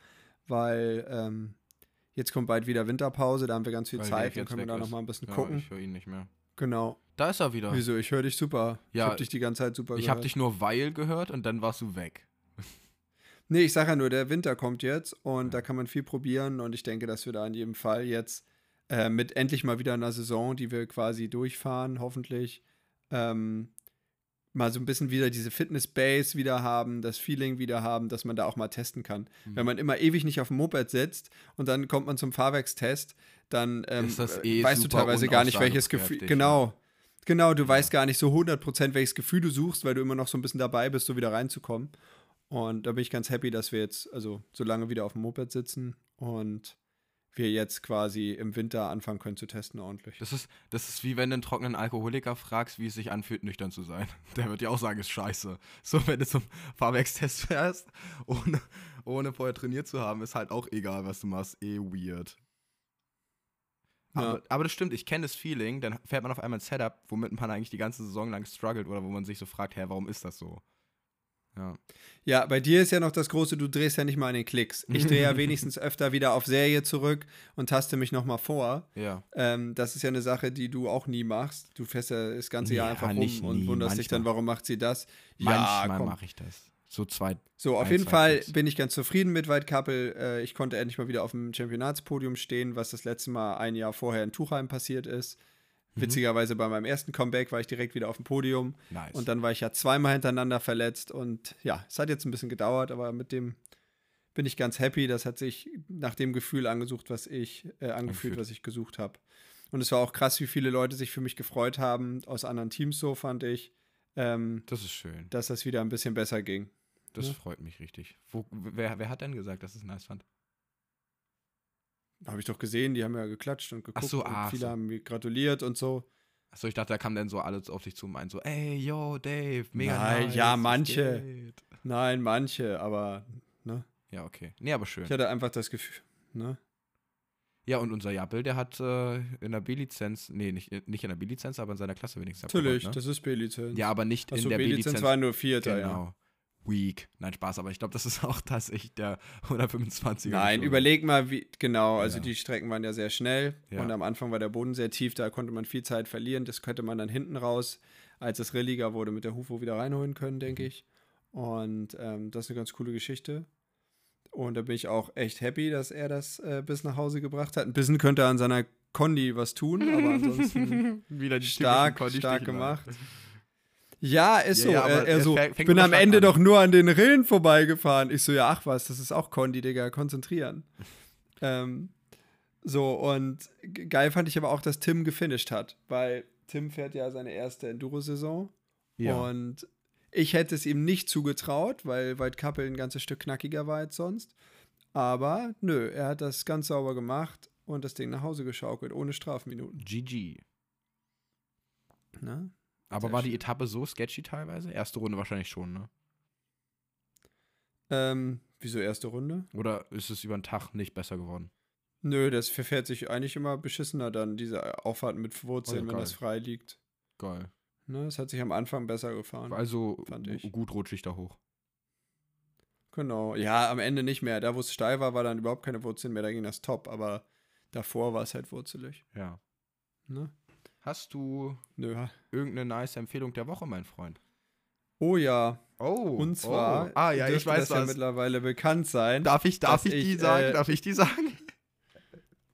weil ähm, jetzt kommt bald wieder Winterpause, da haben wir ganz viel Weil Zeit, dann können wir da nochmal ein bisschen Ja, gucken. Ich höre ihn nicht mehr. Genau. Da ist er wieder. Wieso? Ich höre dich super. ich Ja, habe dich die ganze Zeit super Ich gehört. habe dich nur weil gehört und dann warst du weg. Nee, ich sage ja nur, der Winter kommt jetzt und da kann man viel probieren und ich denke, dass wir da in jedem Fall jetzt äh, mit endlich mal wieder einer Saison, die wir quasi durchfahren, hoffentlich, ähm, mal so ein bisschen wieder diese Fitness-Base wieder haben, das Feeling wieder haben, dass man da auch mal testen kann. Mhm. Wenn man immer ewig nicht auf dem Moped sitzt und dann kommt man zum Fahrwerkstest, dann ähm, äh, eh weißt du teilweise gar nicht, welches Gefühl. Genau. Genau, du weißt gar nicht so 100%, welches Gefühl du suchst, weil du immer noch so ein bisschen dabei bist, so wieder reinzukommen. Und da bin ich ganz happy, dass wir jetzt, also so lange wieder auf dem Moped sitzen und wir jetzt quasi im Winter anfangen können zu testen ordentlich. Das ist, das ist wie wenn du einen trockenen Alkoholiker fragst, wie es sich anfühlt, nüchtern zu sein. Der wird dir auch sagen, ist scheiße. So, wenn du zum Fahrwerkstest fährst, ohne, ohne vorher trainiert zu haben, ist halt auch egal, was du machst. Eh weird. Ja. Aber, aber das stimmt, ich kenne das Feeling, dann fährt man auf einmal ein Setup, womit man eigentlich die ganze Saison lang struggelt oder wo man sich so fragt, hä, warum ist das so? Ja. Ja, bei dir ist ja noch das Große, du drehst ja nicht mal an den Klicks. Ich drehe ja wenigstens öfter wieder auf Serie zurück und taste mich nochmal vor. Ja. Ähm, das ist ja eine Sache, die du auch nie machst. Du fährst ja das ganze Jahr Ja, einfach rum und nie, wunderst dich dann, manchmal. warum macht sie das? Manchmal komm. mache ich das. So zwei. So, auf ein, jeden zwei Fall Klicks. bin ich ganz zufrieden mit Couple. Äh, ich konnte endlich mal wieder auf dem Championatspodium stehen, was das letzte Mal ein Jahr vorher in Tuchheim passiert ist. Mhm. Witzigerweise bei meinem ersten Comeback war ich direkt wieder auf dem Podium. Nice. Und dann war ich ja zweimal hintereinander verletzt. Und ja, es hat jetzt ein bisschen gedauert, aber mit dem bin ich ganz happy. Das hat sich nach dem Gefühl angesucht, was ich, äh, angefühlt, was ich gesucht habe. Und es war auch krass, wie viele Leute sich für mich gefreut haben, aus anderen Teams so, fand ich, ähm, das ist schön. dass das wieder ein bisschen besser ging. Das Ja. freut mich richtig. Wo, wer, wer hat denn gesagt, dass es nice fand? Habe ich doch gesehen, die haben ja geklatscht und geguckt. Ach so, und ah, viele so. haben mir gratuliert und so. Achso, ich dachte, da kam dann so alles auf dich zu und meinen so, ey, yo, Dave, mega Nein, nice. ja, manche. geht?" Nein, manche, aber ne? Ja, okay. Nee, aber schön. Ich hatte einfach das Gefühl, ne? Ja, und unser Jappel, der hat äh, in der B-Lizenz, nee, nicht, nicht in der B-Lizenz, aber in seiner Klasse wenigstens Natürlich, abgeräumt, das ist B-Lizenz. ne? Ja, aber nicht Achso, in der B-Lizenz B-Lizenz. war nur Vierter, ja. Weak. Nein, Spaß, aber ich glaube, das ist auch tatsächlich der 125er. Nein, geschuldet. überleg mal, wie, genau, also Ja. die Strecken waren ja sehr schnell Ja. und am Anfang war der Boden sehr tief, da konnte man viel Zeit verlieren. Das könnte man dann hinten raus, als es rilliger wurde, mit der Hufo wieder reinholen können, denke Mhm. ich. Und ähm, das ist eine ganz coole Geschichte. Und da bin ich auch echt happy, dass er das äh, bis nach Hause gebracht hat. Ein bisschen könnte er an seiner Kondi was tun, aber ansonsten Wieder die stark, stark gemacht. Ja, ist Ja, so. ja, er, er so, fängt bin am Ende an. doch nur an den Rillen vorbeigefahren. Ich so, ja, ach was, das ist auch Condi, Digga, konzentrieren. ähm, so, und geil fand ich aber auch, dass Tim gefinisht hat, weil Tim fährt ja seine erste Enduro-Saison Ja. und ich hätte es ihm nicht zugetraut, weil White Couple ein ganzes Stück knackiger war als sonst. Aber nö, er hat das ganz sauber gemacht und das Ding nach Hause geschaukelt, ohne Strafminuten. GG. Ne? Aber Sehr war die. Etappe so sketchy teilweise? Erste Runde wahrscheinlich schon, ne? Ähm, wieso erste Runde? Oder ist es über den Tag nicht besser geworden? Nö, das verfährt sich eigentlich immer beschissener dann, diese Auffahrt mit Wurzeln, Oh wenn das frei liegt. Geil. Ne, das hat sich am Anfang besser gefahren. Also fand ich. gut rutschig da hoch. Genau. Ja, am Ende nicht mehr. Da, wo es steil war, war dann überhaupt keine Wurzeln mehr, da ging das top, aber davor war es halt wurzelig. Ja. Ne? Hast du Nö. irgendeine nice Empfehlung der Woche, mein Freund? Oh ja. Oh. Und zwar, Oh. Ah ja, ich weiß das ja was. mittlerweile bekannt sein. Darf ich, darf dass ich die ich, sagen? äh, Darf ich die sagen?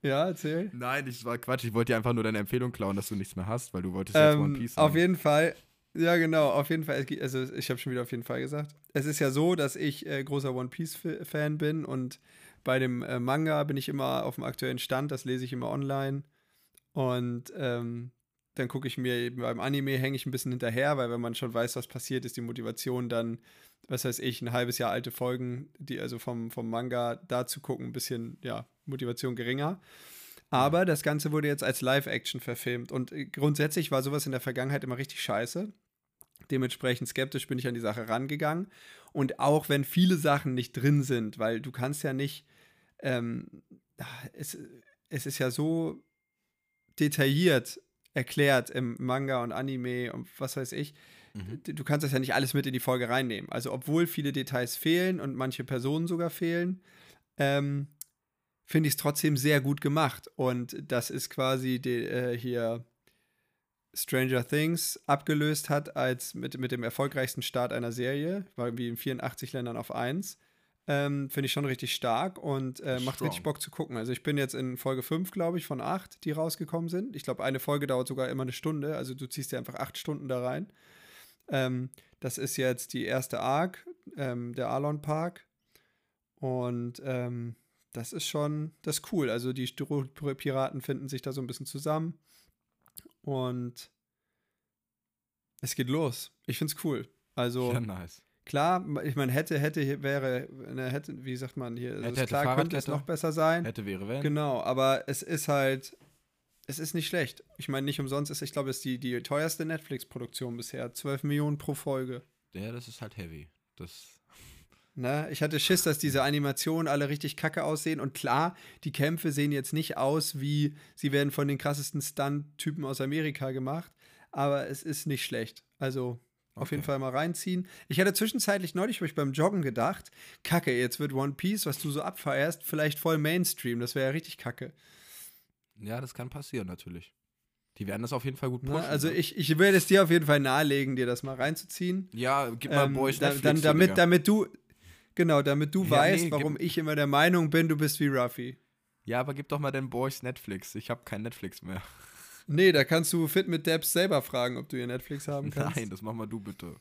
Ja, erzähl. Nein, das war Quatsch. Ich wollte dir einfach nur deine Empfehlung klauen, dass du nichts mehr hast, weil du wolltest jetzt One Ähm, Piece auf sagen. jeden Fall. Ja, genau, auf jeden Fall. Gibt- Also, ich habe schon wieder auf jeden Fall gesagt. Es ist ja so, dass ich äh, großer One Piece-Fan bin und bei dem äh, Manga bin ich immer auf dem aktuellen Stand, das lese ich immer online. Und ähm, dann gucke ich mir eben beim Anime, hänge ich ein bisschen hinterher, weil wenn man schon weiß, was passiert, ist die Motivation dann, was weiß ich, ein halbes Jahr alte Folgen, die also vom, vom Manga da zu gucken, ein bisschen, ja, Motivation geringer. Aber das Ganze wurde jetzt als Live-Action verfilmt und grundsätzlich war sowas in der Vergangenheit immer richtig scheiße. Dementsprechend skeptisch bin ich an die Sache rangegangen. Und auch wenn viele Sachen nicht drin sind, weil du kannst ja nicht, ähm, es, es ist ja so detailliert erklärt im Manga und Anime und was weiß ich. Mhm. Du kannst das ja nicht alles mit in die Folge reinnehmen. Also obwohl viele Details fehlen und manche Personen sogar fehlen, ähm, finde ich es trotzdem sehr gut gemacht. Und das ist quasi die, äh, hier Stranger Things abgelöst hat als mit, mit dem erfolgreichsten Start einer Serie, war wie in 84 Ländern auf 1. Ähm, Finde ich schon richtig stark und äh, macht Strong. richtig Bock zu gucken. Also ich bin jetzt in Folge 5, glaube ich, von 8, die rausgekommen sind. Ich glaube, eine Folge dauert sogar immer eine Stunde. Also du ziehst dir einfach acht Stunden da rein. Ähm, das ist jetzt die erste Arc, ähm, der Arlon Park. Und ähm, das ist schon, das ist cool. Also die Piraten finden sich da so ein bisschen zusammen. Und es geht los. Ich finde es cool. Also Ja, nice. Klar, ich meine, hätte, hätte, wäre, ne, hätte, wie sagt man hier, Hätte, hätte, klar könnte es noch besser sein. Hätte, wäre, wenn. Genau, aber es ist halt, es ist nicht schlecht. Ich meine, nicht umsonst ist, ich glaube, es ist die, die teuerste Netflix-Produktion bisher. 12 Millionen pro Folge. Ja, das ist halt heavy. Das. Ne? Ich hatte Schiss, dass diese Animationen alle richtig kacke aussehen. Und klar, die Kämpfe sehen jetzt nicht aus wie, sie werden von den krassesten Stunt-Typen aus Amerika gemacht. Aber es ist nicht schlecht. Also auf Okay. jeden Fall mal reinziehen. Ich hatte zwischenzeitlich neulich ich beim Joggen gedacht, kacke, jetzt wird One Piece, was du so abfeierst, vielleicht voll Mainstream. Das wäre ja richtig kacke. Ja, das kann passieren, natürlich. Die werden das auf jeden Fall gut pushen. Also ne? ich, ich würde es dir auf jeden Fall nahelegen, dir das mal reinzuziehen. Ja, gib mal Ähm, Boys Netflix. dann, damit, damit du, genau, damit du Ja, weißt, nee, warum ich immer der Meinung bin, du bist wie Ruffy. Ja, aber gib doch mal den Boys Netflix. Ich habe kein Netflix mehr. Nee, da kannst du Fit mit Debs selber fragen, ob du ihr Netflix haben kannst. Nein, das mach mal du bitte.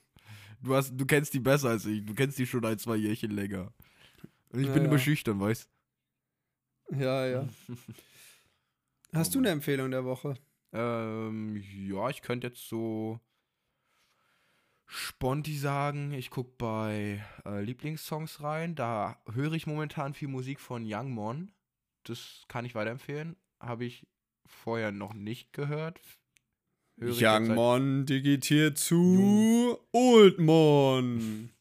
Du, hast, du kennst die besser als ich. Du kennst die schon ein, zwei Jährchen länger. Und ich Ja, bin ja. immer schüchtern, weißt Ja, ja. Hast du eine Empfehlung der Woche? Ähm, ja, ich könnte jetzt so Sponti sagen, ich gucke bei äh, Lieblingssongs rein. Da höre ich momentan viel Musik von Young Mon. Das kann ich weiterempfehlen. Habe ich vorher noch nicht gehört. Höre ich jetzt Young seit- Mon digitiert zu Old Mon.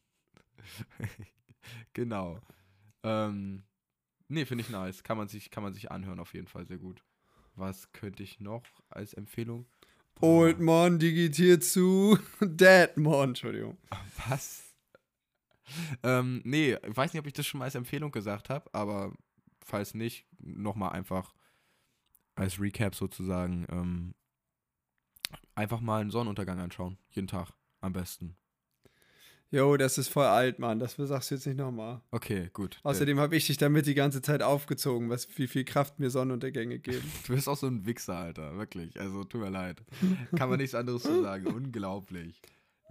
Genau. Ähm, nee, finde ich nice. Kann man, sich, kann man sich anhören, auf jeden Fall sehr gut. Was könnte ich noch als Empfehlung? Boah, Old Mon digitiert zu Dead Mon. Entschuldigung. Was? ähm, nee, ich weiß nicht, ob ich das schon mal als Empfehlung gesagt habe, aber falls nicht, nochmal einfach als Recap sozusagen ähm, einfach mal einen Sonnenuntergang anschauen. Jeden Tag am besten. Jo, das ist voll alt, Mann. Das sagst du jetzt nicht nochmal. Okay, gut. Außerdem habe ich dich damit die ganze Zeit aufgezogen, was wie viel Kraft mir Sonnenuntergänge geben. Du bist auch so ein Wichser, Alter. Wirklich. Also, tut mir leid. Kann man nichts anderes zu sagen. Unglaublich.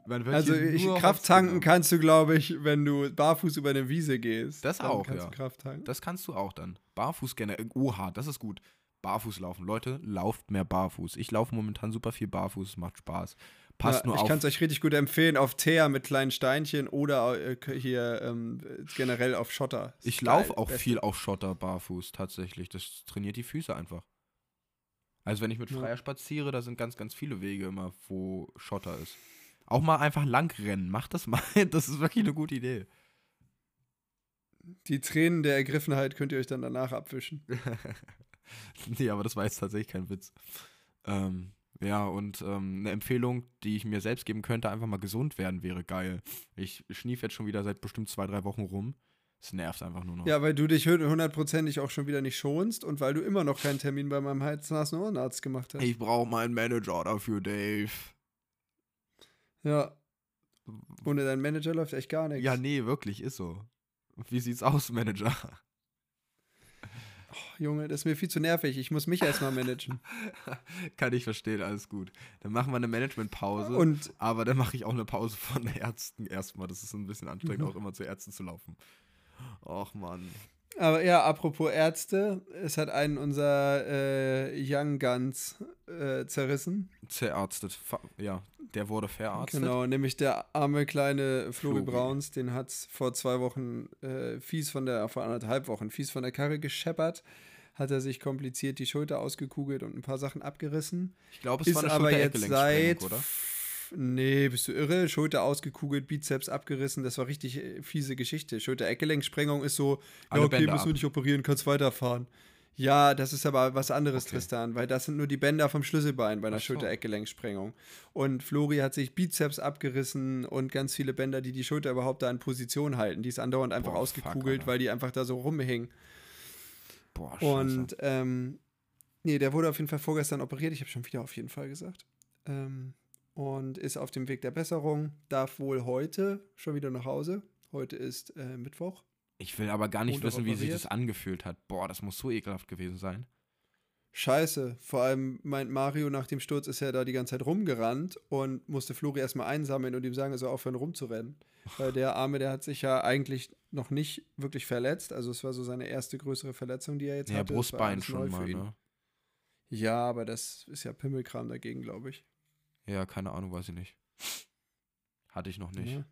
Also ich, Kraft tanken kannst du, glaube ich, wenn du barfuß über eine Wiese gehst. Das auch, kannst ja. Du Kraft tanken. Das kannst du auch dann. Barfuß generell. Oha, das ist gut. Barfuß laufen. Leute, lauft mehr barfuß. Ich laufe momentan super viel barfuß. Es macht Spaß. Passt ja, nur ich auf. kann es euch richtig gut empfehlen auf Teer mit kleinen Steinchen oder äh, hier ähm, generell auf Schotter. Ich laufe auch beste. viel auf Schotter barfuß, tatsächlich. Das trainiert die Füße einfach. Also wenn ich mit Ja. Freier spaziere, da sind ganz, ganz viele Wege immer, wo Schotter ist. Auch mal einfach lang rennen. Mach das mal. Das ist wirklich eine gute Idee. Die Tränen der Ergriffenheit könnt ihr euch dann danach abwischen. nee, aber das war jetzt tatsächlich kein Witz. Ähm, ja, und ähm, eine Empfehlung, die ich mir selbst geben könnte, einfach mal gesund werden, wäre geil. Ich schnief jetzt schon wieder seit bestimmt zwei, drei Wochen rum. Es nervt einfach nur noch. Ja, weil du dich hundertprozentig auch schon wieder nicht schonst und weil du immer noch keinen Termin bei meinem Hals-, Nasen- Ohrenarzt gemacht hast. Ich brauche mal einen Manager dafür, Dave. Ja. Ohne deinen Manager läuft echt gar nichts. Ja, nee, wirklich, ist so. Wie sieht's aus, Manager? Junge, das ist mir viel zu nervig. Ich muss mich erstmal managen. Kann ich verstehen, alles gut. Dann machen wir eine Managementpause. Und aber dann mache ich auch eine Pause von Ärzten erstmal. Das ist ein bisschen anstrengend, Mhm. auch immer zu Ärzten zu laufen. Och, Mann. Aber ja, apropos Ärzte, es hat einen unserer äh, Young Guns äh, zerrissen. Zerarztet. Fa- Ja, der wurde verarztet. Genau, nämlich der arme kleine Flori. Brauns, den hat vor zwei Wochen äh, fies von der, vor anderthalb Wochen fies von der Karre gescheppert. Hat er sich kompliziert die Schulter ausgekugelt und ein paar Sachen abgerissen. Ich glaube, es ist war eine aber jetzt seit. Oder? Nee, bist du irre? Schulter ausgekugelt, Bizeps abgerissen. Das war richtig äh, fiese Geschichte. Schulter-Eckgelenksprengung ist so, Alle ja, okay, Bänder wir ab. nicht operieren, kannst weiterfahren. Ja, das ist aber was anderes, Okay. Tristan, weil das sind nur die Bänder vom Schlüsselbein bei einer so. Schulter-Eckgelenksprengung. Und Flori hat sich Bizeps abgerissen und ganz viele Bänder, die die Schulter überhaupt da in Position halten. Die ist andauernd einfach Boah, fuck, ausgekugelt, Alter. weil die einfach da so rumhängen. Boah, scheiße. Und ähm, nee, der wurde auf jeden Fall vorgestern operiert. Ich habe schon wieder auf jeden Fall gesagt. Ähm, und ist auf dem Weg der Besserung. Darf wohl heute schon wieder nach Hause. Heute ist äh, Mittwoch. Ich will aber gar nicht wissen, wie sich operiert? das angefühlt hat. Boah, das muss so ekelhaft gewesen sein. Scheiße. Vor allem meint Mario, nach dem Sturz ist er da die ganze Zeit rumgerannt und musste Flori erstmal einsammeln und ihm sagen, er soll aufhören rumzurennen. Weil der Arme, der hat sich ja eigentlich noch nicht wirklich verletzt. Also es war so seine erste größere Verletzung, die er jetzt Ja, hatte. War Brustbein schon mal, ne? Ja, aber das ist ja Pimmelkram dagegen, glaube ich. Ja, keine Ahnung, weiß ich nicht. Hatte ich noch nicht. Ja.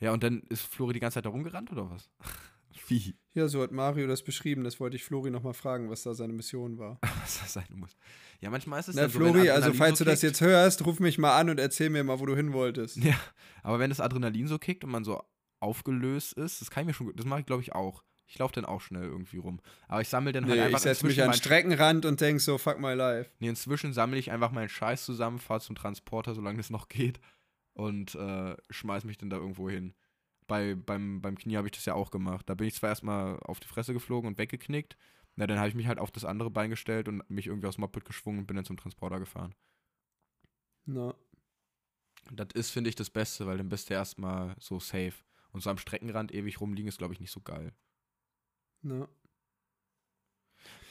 Ja, und dann ist Flori die ganze Zeit da rumgerannt oder was? Wie? ja, so hat Mario das beschrieben. Das wollte ich Flori nochmal fragen, was da seine Mission war. Was das sein muss. Ja, manchmal ist es Na, so, Flori, also falls so du das jetzt hörst, ruf mich mal an und erzähl mir mal, wo du hin wolltest. Ja, aber wenn das Adrenalin so kickt und man so aufgelöst ist, das kann ich mir schon, das mache ich glaube ich auch. Ich laufe dann auch schnell irgendwie rum. Aber ich sammle dann halt Nee, einfach ich setze mich an den Streckenrand und denk so, fuck my life. Nee, inzwischen sammle ich einfach meinen Scheiß zusammen, fahre zum Transporter, solange es noch geht, und äh, schmeiß mich dann da irgendwo hin. Bei, beim, beim Knie habe ich das ja auch gemacht. Da bin ich zwar erstmal auf die Fresse geflogen und weggeknickt. Na, dann habe ich mich halt auf das andere Bein gestellt und mich irgendwie aus dem Moped geschwungen und bin dann zum Transporter gefahren. Na, das ist, finde ich, das Beste, weil dann bist du erstmal so safe. Und so am Streckenrand ewig rumliegen ist, glaube ich, nicht so geil. Na.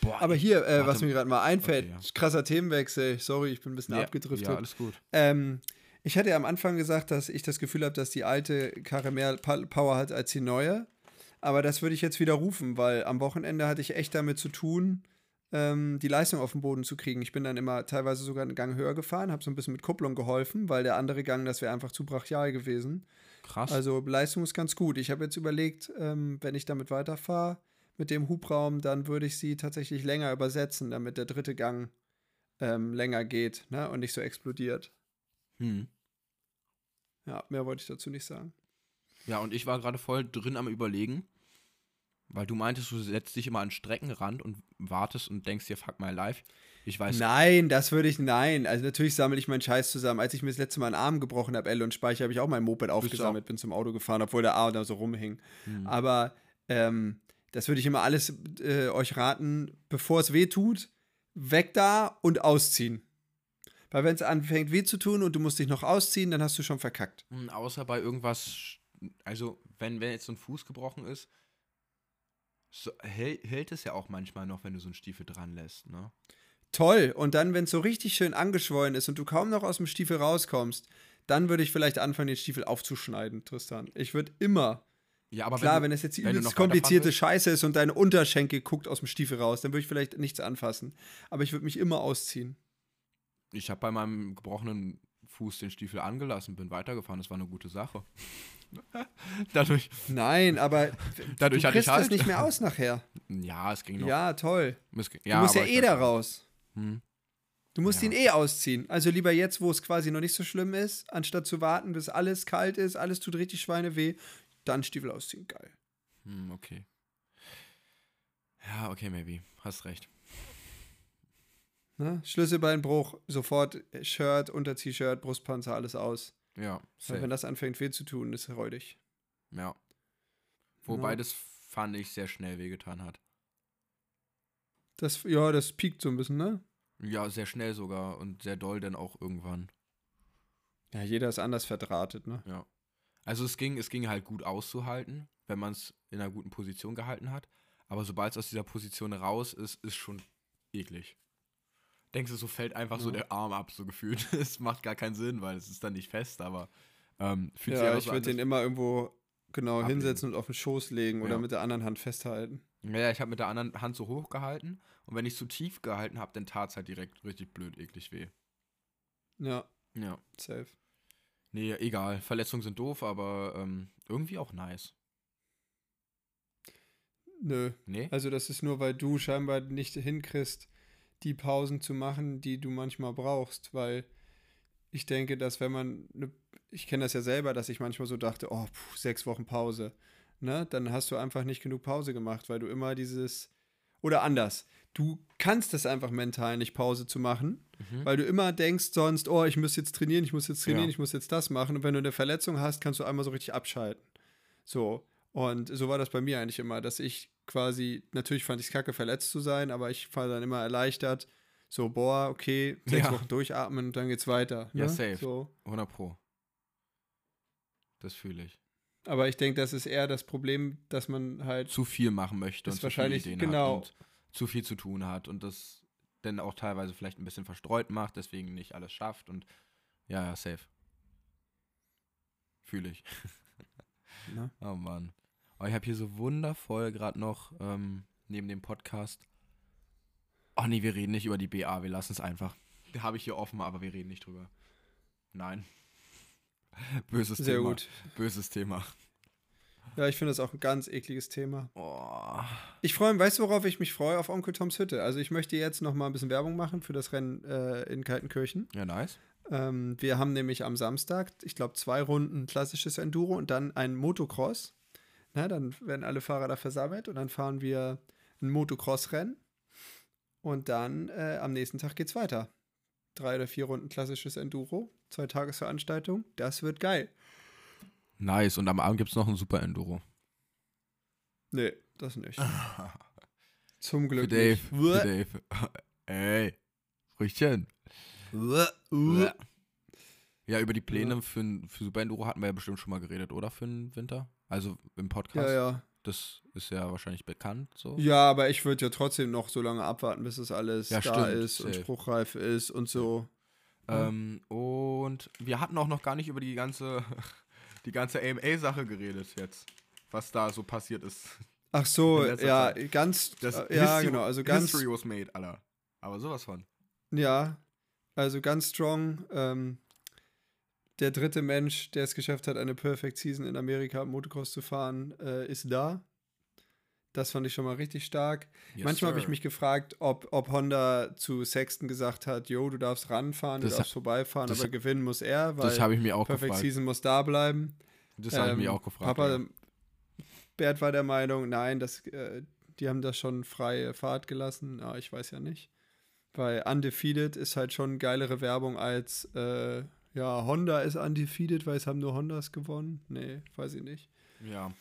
Boah, Aber hier, äh, was mir gerade mal einfällt, Okay, ja. krasser Themenwechsel. Sorry, ich bin ein bisschen ja, abgedriftet. Ja, alles gut. Ähm, ich hatte ja am Anfang gesagt, dass ich das Gefühl habe, dass die alte Karre mehr Power hat als die neue. Aber das würde ich jetzt widerrufen, weil am Wochenende hatte ich echt damit zu tun, ähm, die Leistung auf den Boden zu kriegen. Ich bin dann immer teilweise sogar einen Gang höher gefahren, habe so ein bisschen mit Kupplung geholfen, weil der andere Gang, das wäre einfach zu brachial gewesen. Krass. Also Leistung ist ganz gut. Ich habe jetzt überlegt, ähm, wenn ich damit weiterfahre, mit dem Hubraum, dann würde ich sie tatsächlich länger übersetzen, damit der dritte Gang ähm, länger geht ne? und nicht so explodiert. hm. Ja, mehr wollte ich dazu nicht sagen. Ja, und ich war gerade voll drin am Überlegen, weil du meintest, du setzt dich immer an den Streckenrand und wartest und denkst dir, fuck my life. Ich weiß, Nein, das würde ich, nein. Also natürlich sammle ich meinen Scheiß zusammen. Als ich mir das letzte Mal einen Arm gebrochen habe, Elle und Speicher, habe ich auch mein Moped aufgesammelt, bin zum Auto gefahren, obwohl der Arm da so rumhing. Hm. Aber ähm, das würde ich immer alles äh, euch raten, bevor es weh tut, weg da und ausziehen. Weil wenn es anfängt weh zu tun und du musst dich noch ausziehen, dann hast du schon verkackt. Hm, außer bei irgendwas, also wenn, wenn jetzt so ein Fuß gebrochen ist, so, hält, hält es ja auch manchmal noch, wenn du so einen Stiefel dran lässt, ne? Toll. Und dann, wenn es so richtig schön angeschwollen ist und du kaum noch aus dem Stiefel rauskommst, dann würde ich vielleicht anfangen, den Stiefel aufzuschneiden, Tristan. Ich würde immer Ja, aber Klar, wenn, es jetzt die übelst komplizierte Scheiße ist und dein Unterschenkel guckt aus dem Stiefel raus, dann würde ich vielleicht nichts anfassen. Aber ich würde mich immer ausziehen. ich habe bei meinem gebrochenen Fuß den Stiefel angelassen, bin weitergefahren, das war eine gute Sache. Dadurch, Nein, aber dadurch du hatte ich kriegst halt. es nicht mehr aus nachher. Ja, es ging noch. Ja, toll. Ging, Du ja, musst ja eh da raus. Hm. Du musst Ja. ihn eh ausziehen. Also lieber jetzt, wo es quasi noch nicht so schlimm ist, anstatt zu warten, bis alles kalt ist, alles tut richtig Schweine weh, dann Stiefel ausziehen. Geil. Hm, okay. Ja, okay, maybe. Hast recht. Ne? Schlüsselbeinbruch, sofort Shirt, Unter-T-Shirt, Brustpanzer, alles aus. Ja, Weil safe. wenn das anfängt weh zu tun, ist räudig. ja. Wobei Ja. das fand ich sehr schnell wehgetan hat. Das, ja, das piekt so ein bisschen, ne? Ja, sehr schnell sogar und sehr doll dann auch irgendwann. Ja, jeder ist anders verdrahtet, ne? Ja. Also es ging, es ging halt gut auszuhalten, wenn man es in einer guten Position gehalten hat. Aber sobald es aus dieser Position raus ist, ist schon eklig. Denkst du, so fällt einfach so Ja. der Arm ab, so gefühlt. Es macht gar keinen Sinn, weil es ist dann nicht fest, aber ähm, fühlt sich Ja, aber ich so würde den immer irgendwo genau Ablegen. hinsetzen und auf den Schoß legen oder Ja. mit der anderen Hand festhalten. Ja, ich habe mit der anderen Hand so hoch gehalten und wenn ich zu tief gehalten habe, dann tat es halt direkt richtig blöd, eklig weh. Ja, Ja. safe. Nee, egal. Verletzungen sind doof, aber ähm, irgendwie auch nice. Nö. Nee? Also das ist nur, weil du scheinbar nicht hinkriegst, die Pausen zu machen, die du manchmal brauchst, weil ich denke, dass wenn man, ne, ich kenne das ja selber, dass ich manchmal so dachte, oh, puh, sechs Wochen Pause, ne, dann hast du einfach nicht genug Pause gemacht, weil du immer dieses, oder anders, du kannst es einfach mental nicht Pause zu machen, Mhm. weil du immer denkst sonst, oh, ich muss jetzt trainieren, ich muss jetzt trainieren, Ja. ich muss jetzt das machen und wenn du eine Verletzung hast, kannst du einmal so richtig abschalten. So, und so war das bei mir eigentlich immer, dass ich quasi, natürlich fand ich es kacke, verletzt zu sein, aber ich war dann immer erleichtert. So, boah, okay, sechs Ja. Wochen durchatmen und dann geht's weiter. Ja, ne? safe. So. 100 Pro. Das fühle ich. Aber ich denke, das ist eher das Problem, dass man halt. Zu viel machen möchte Ist und zu wahrscheinlich- viele Ideen genau. hat und zu viel zu tun hat und das dann auch teilweise vielleicht ein bisschen verstreut macht, deswegen nicht alles schafft und ja, ja, safe. Fühle ich. Ne? Oh Mann. Aber ich habe hier so wundervoll gerade noch ähm, neben dem Podcast. Oh nee, wir reden nicht über die BA, wir lassen es einfach. Habe ich hier offen, aber wir reden nicht drüber. Nein. Böses Sehr Thema. gut. Böses Thema. Ja, ich finde das auch ein ganz ekliges Thema. Oh. Ich freue mich, weißt du, worauf ich mich freue? Auf Onkel Toms Hütte. Also ich möchte jetzt noch mal ein bisschen Werbung machen für das Rennen äh, in Kaltenkirchen. Ja, nice. Ähm, wir haben nämlich am Samstag, ich glaube, zwei Runden klassisches Enduro und dann ein Motocross. Na, dann werden alle Fahrer da versammelt und dann fahren wir ein Motocross-Rennen. Und dann äh, am nächsten Tag geht's weiter. Drei oder vier Runden klassisches Enduro, zwei Tagesveranstaltung. Das wird geil. Nice. Und am Abend gibt es noch ein Super Enduro. Nee, das nicht. Zum Glück Für Dave. nicht. Für Dave. Ey. Früchtchen. Ja, über die Pläne für, ein- für Super Enduro hatten wir ja bestimmt schon mal geredet, oder? Für den Winter? Also im Podcast. Ja, ja. Das ist ja wahrscheinlich bekannt so. Ja, aber ich würde ja trotzdem noch so lange abwarten, bis es alles Ja, da stimmt, ist und safe. spruchreif ist und so. Ähm, und wir hatten auch noch gar nicht über die ganze, die ganze AMA-Sache geredet jetzt. Was da so passiert ist. Ach so, ja, Zeit. ganz, Das äh, ja, History- genau, also ganz, History was made, Alter. Aber sowas von. ja, also ganz strong. Ähm, der dritte Mensch, der es geschafft hat, eine Perfect Season in Amerika Motocross zu fahren, äh, ist da. Das fand ich schon mal richtig stark. Yes, Manchmal habe ich mich gefragt, ob, ob Honda zu Sexton gesagt hat, jo, du darfst ranfahren, du Das darfst ha- vorbeifahren, aber gewinnen muss er, weil Das habe ich mir auch Perfect gefragt. Season muss da bleiben. Das habe ich Ähm, mir auch gefragt. Papa, ja. Bert war der Meinung, nein, das, äh, die haben das schon freie Fahrt gelassen. Ja, ich weiß ja nicht. Weil Undefeated ist halt schon geilere Werbung als, äh, ja, Honda ist undefeated, weil es haben nur Hondas gewonnen. Nee, weiß ich nicht. Ja.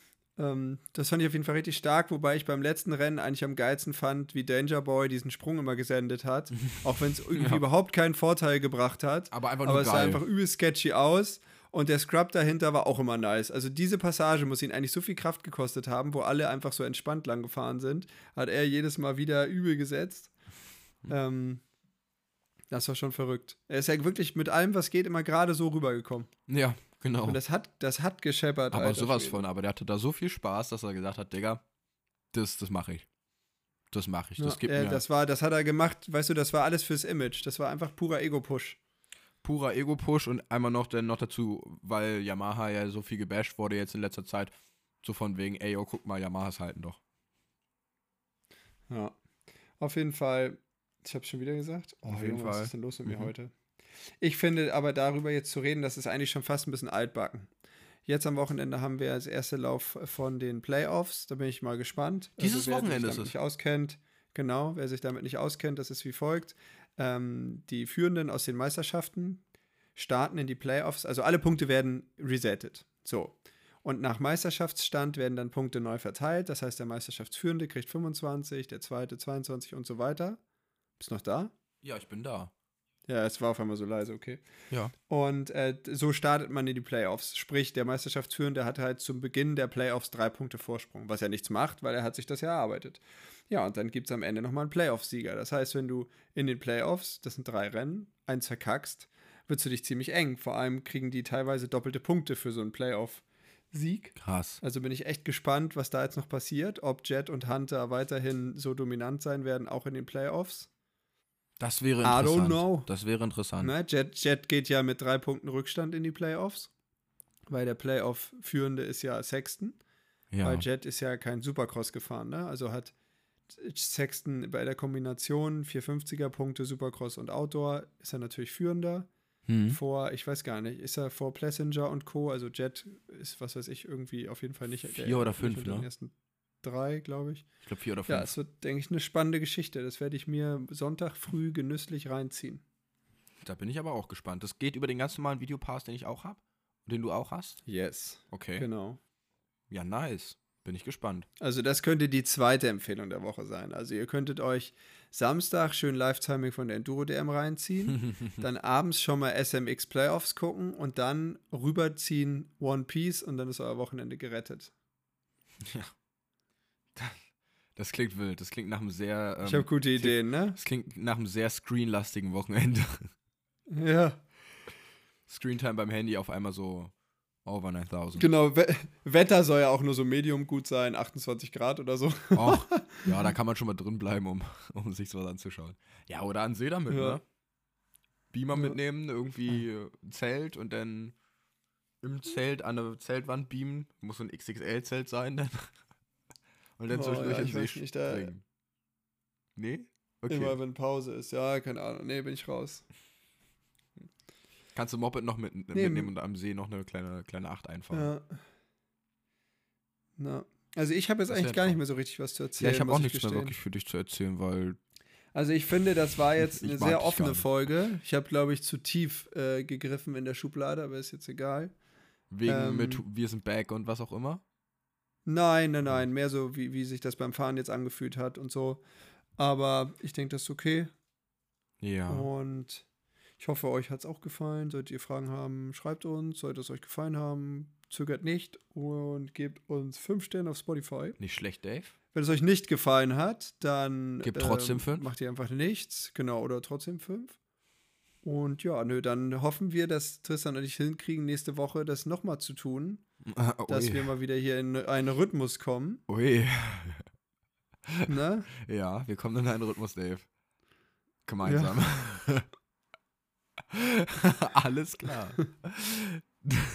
Ähm, das fand ich auf jeden Fall richtig stark, wobei ich beim letzten Rennen eigentlich am geilsten fand, wie Danger Boy diesen Sprung immer gesendet hat. auch wenn es irgendwie Ja. überhaupt keinen Vorteil gebracht hat. Aber einfach nur Aber es sah geil. einfach übel sketchy aus. Und der Scrub dahinter war auch immer nice. Also diese Passage muss ihn eigentlich so viel Kraft gekostet haben, wo alle einfach so entspannt lang gefahren sind. Hat er jedes Mal wieder übel gesetzt. Hm. Ähm, das war schon verrückt. Er ist ja wirklich mit allem, was geht, immer gerade so rübergekommen. ja, genau. Und das hat, das hat gescheppert. aber alter sowas Schwede. von. Aber der hatte da so viel Spaß, dass er gesagt hat, Digga, das, das mache ich. Das mache ich. Das Ja, gibt äh, mir das, war, das hat er gemacht, weißt du, das war alles fürs Image. Das war einfach purer Ego-Push. purer Ego-Push und einmal noch dann noch dazu, weil Yamaha ja so viel gebasht wurde jetzt in letzter Zeit, so von wegen, ey, yo, guck mal, Yamahas halten doch. Ja. Auf jeden Fall, ich habe schon wieder gesagt. Oh, Auf jeden Junge, Was Fall. ist denn los mit mir Mhm. heute? Ich finde aber darüber jetzt zu reden, das ist eigentlich schon fast ein bisschen altbacken. Jetzt am Wochenende haben wir das erste Lauf von den Playoffs. Da bin ich mal gespannt. Dieses wer Wochenende sich ist damit es. nicht auskennt, genau, wer sich damit nicht auskennt, das ist wie folgt. Ähm, die Führenden aus den Meisterschaften starten in die Playoffs. Also alle Punkte werden resettet. So. Und nach Meisterschaftsstand werden dann Punkte neu verteilt. Das heißt, der Meisterschaftsführende kriegt 25, der zweite 22 und so weiter. Bist noch da? Ja, ich bin da. Ja, es war auf einmal so leise, okay. Ja. Und äh, so startet man in die Playoffs. Sprich, der Meisterschaftsführende hat halt zum Beginn der Playoffs drei Punkte Vorsprung, was ja nichts macht, weil er hat sich das ja erarbeitet. Ja, und dann gibt es am Ende nochmal einen Playoff-Sieger. Das heißt, wenn du in den Playoffs, das sind drei Rennen, eins verkackst, wird du dich ziemlich eng. Vor allem kriegen die teilweise doppelte Punkte für so einen Playoff-Sieg. Krass. Also bin ich echt gespannt, was da jetzt noch passiert, ob Jet und Hunter weiterhin so dominant sein werden, auch in den Playoffs. Das wäre I don't interessant. know. Das wäre interessant. Ne? Jet, Jet geht ja mit drei Punkten Rückstand in die Playoffs, weil der Playoff-Führende ist ja Sexton, Ja. weil Jet ist ja kein Supercross gefahren, ne? Also hat Sexton bei der Kombination 450er Punkte Supercross und Outdoor ist er natürlich führender. Hm. Vor, ich weiß gar nicht, ist er vor Plessinger und Co. Also Jet ist, was weiß ich, irgendwie auf jeden Fall nicht. Vier oder nicht fünf, ne? ersten drei, glaube ich. Ich glaube vier oder Ja, fünf. es wird, denke ich, eine spannende Geschichte. Das werde ich mir Sonntag früh genüsslich reinziehen. da bin ich aber auch gespannt. Das geht über den ganz normalen Videopass, den ich auch habe. Den du auch hast. Yes. Okay. Genau. Ja, nice. Bin ich gespannt. Also das könnte die zweite Empfehlung der Woche sein. Also ihr könntet euch Samstag schön Live-Timing von der Enduro-DM reinziehen, dann abends schon mal SMX Playoffs gucken und dann rüberziehen One Piece und dann ist euer Wochenende gerettet. Das klingt wild. Das klingt nach einem sehr. Ähm, ich habe gute Ideen, ne? Das klingt nach einem sehr screenlastigen Wochenende. Ja. Screentime beim Handy auf einmal so over 9000. Genau, We Wetter soll ja auch nur so medium gut sein, 28 Grad oder so. Och, ja, da kann man schon mal drin bleiben, um, um sich was anzuschauen. Ja, oder an See damit, Ja. ne? Beamer Ja. mitnehmen, irgendwie ein Zelt und dann im Zelt an eine Zeltwand beamen. Muss so ein XXL-Zelt sein dann. Und dann Oh, zwischendurch ja, in ich den See da-. Nee? Okay. Immer wenn Pause ist. Ja, keine Ahnung. Nee, bin ich raus. Kannst du Moped noch mit, Nee, mitnehmen und am See noch eine kleine, kleine Acht einfahren? Ja. Na. Also ich habe jetzt Das eigentlich gar nicht mehr so richtig was zu Ja, erzählen. ich habe auch nichts mehr wirklich für dich zu erzählen, weil Also ich finde, das war jetzt eine sehr offene. Folge. Ich habe, glaube ich, zu tief äh, gegriffen in der Schublade, aber ist jetzt egal. wegen Ähm. mit Wir sind back und was auch immer. Nein, nein, nein. Mehr so, wie, wie sich das beim Fahren jetzt angefühlt hat und so. Aber ich denke, das ist okay. Ja. Und ich hoffe, euch hat es auch gefallen. Solltet ihr Fragen haben, schreibt uns. Sollte es euch gefallen haben, zögert nicht und gebt uns 5 Sterne auf Spotify. Nicht schlecht, Dave. Wenn es euch nicht gefallen hat, dann Gebt trotzdem ähm, fünf. macht ihr einfach nichts. Genau, oder trotzdem 5. Und ja, nö, dann hoffen wir, dass Tristan und ich hinkriegen, nächste Woche das nochmal zu tun, Ah, dass wir mal wieder hier in einen Rhythmus kommen. Ui. Ne? Ja, wir kommen in einen Rhythmus, Dave. Gemeinsam. Alles klar.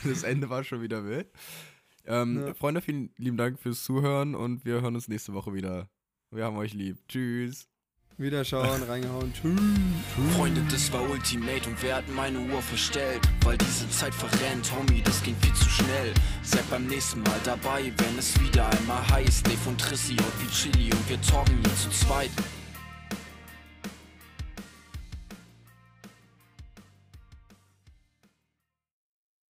Das Ende war schon wieder wild. Ähm, Ja. Freunde, vielen lieben Dank fürs Zuhören und wir hören uns nächste Woche wieder. Wir haben euch lieb. Tschüss. Wiederschauen, reingehauen. Tschüss. Freunde, das war Ultimate und wer hat meine Uhr verstellt? Weil diese Zeit verrennt, Homie, das ging viel zu schnell. Seid beim nächsten Mal dabei, wenn es wieder einmal heißt. Dave und Trissi und wie Chili und wir talken hier zu zweit.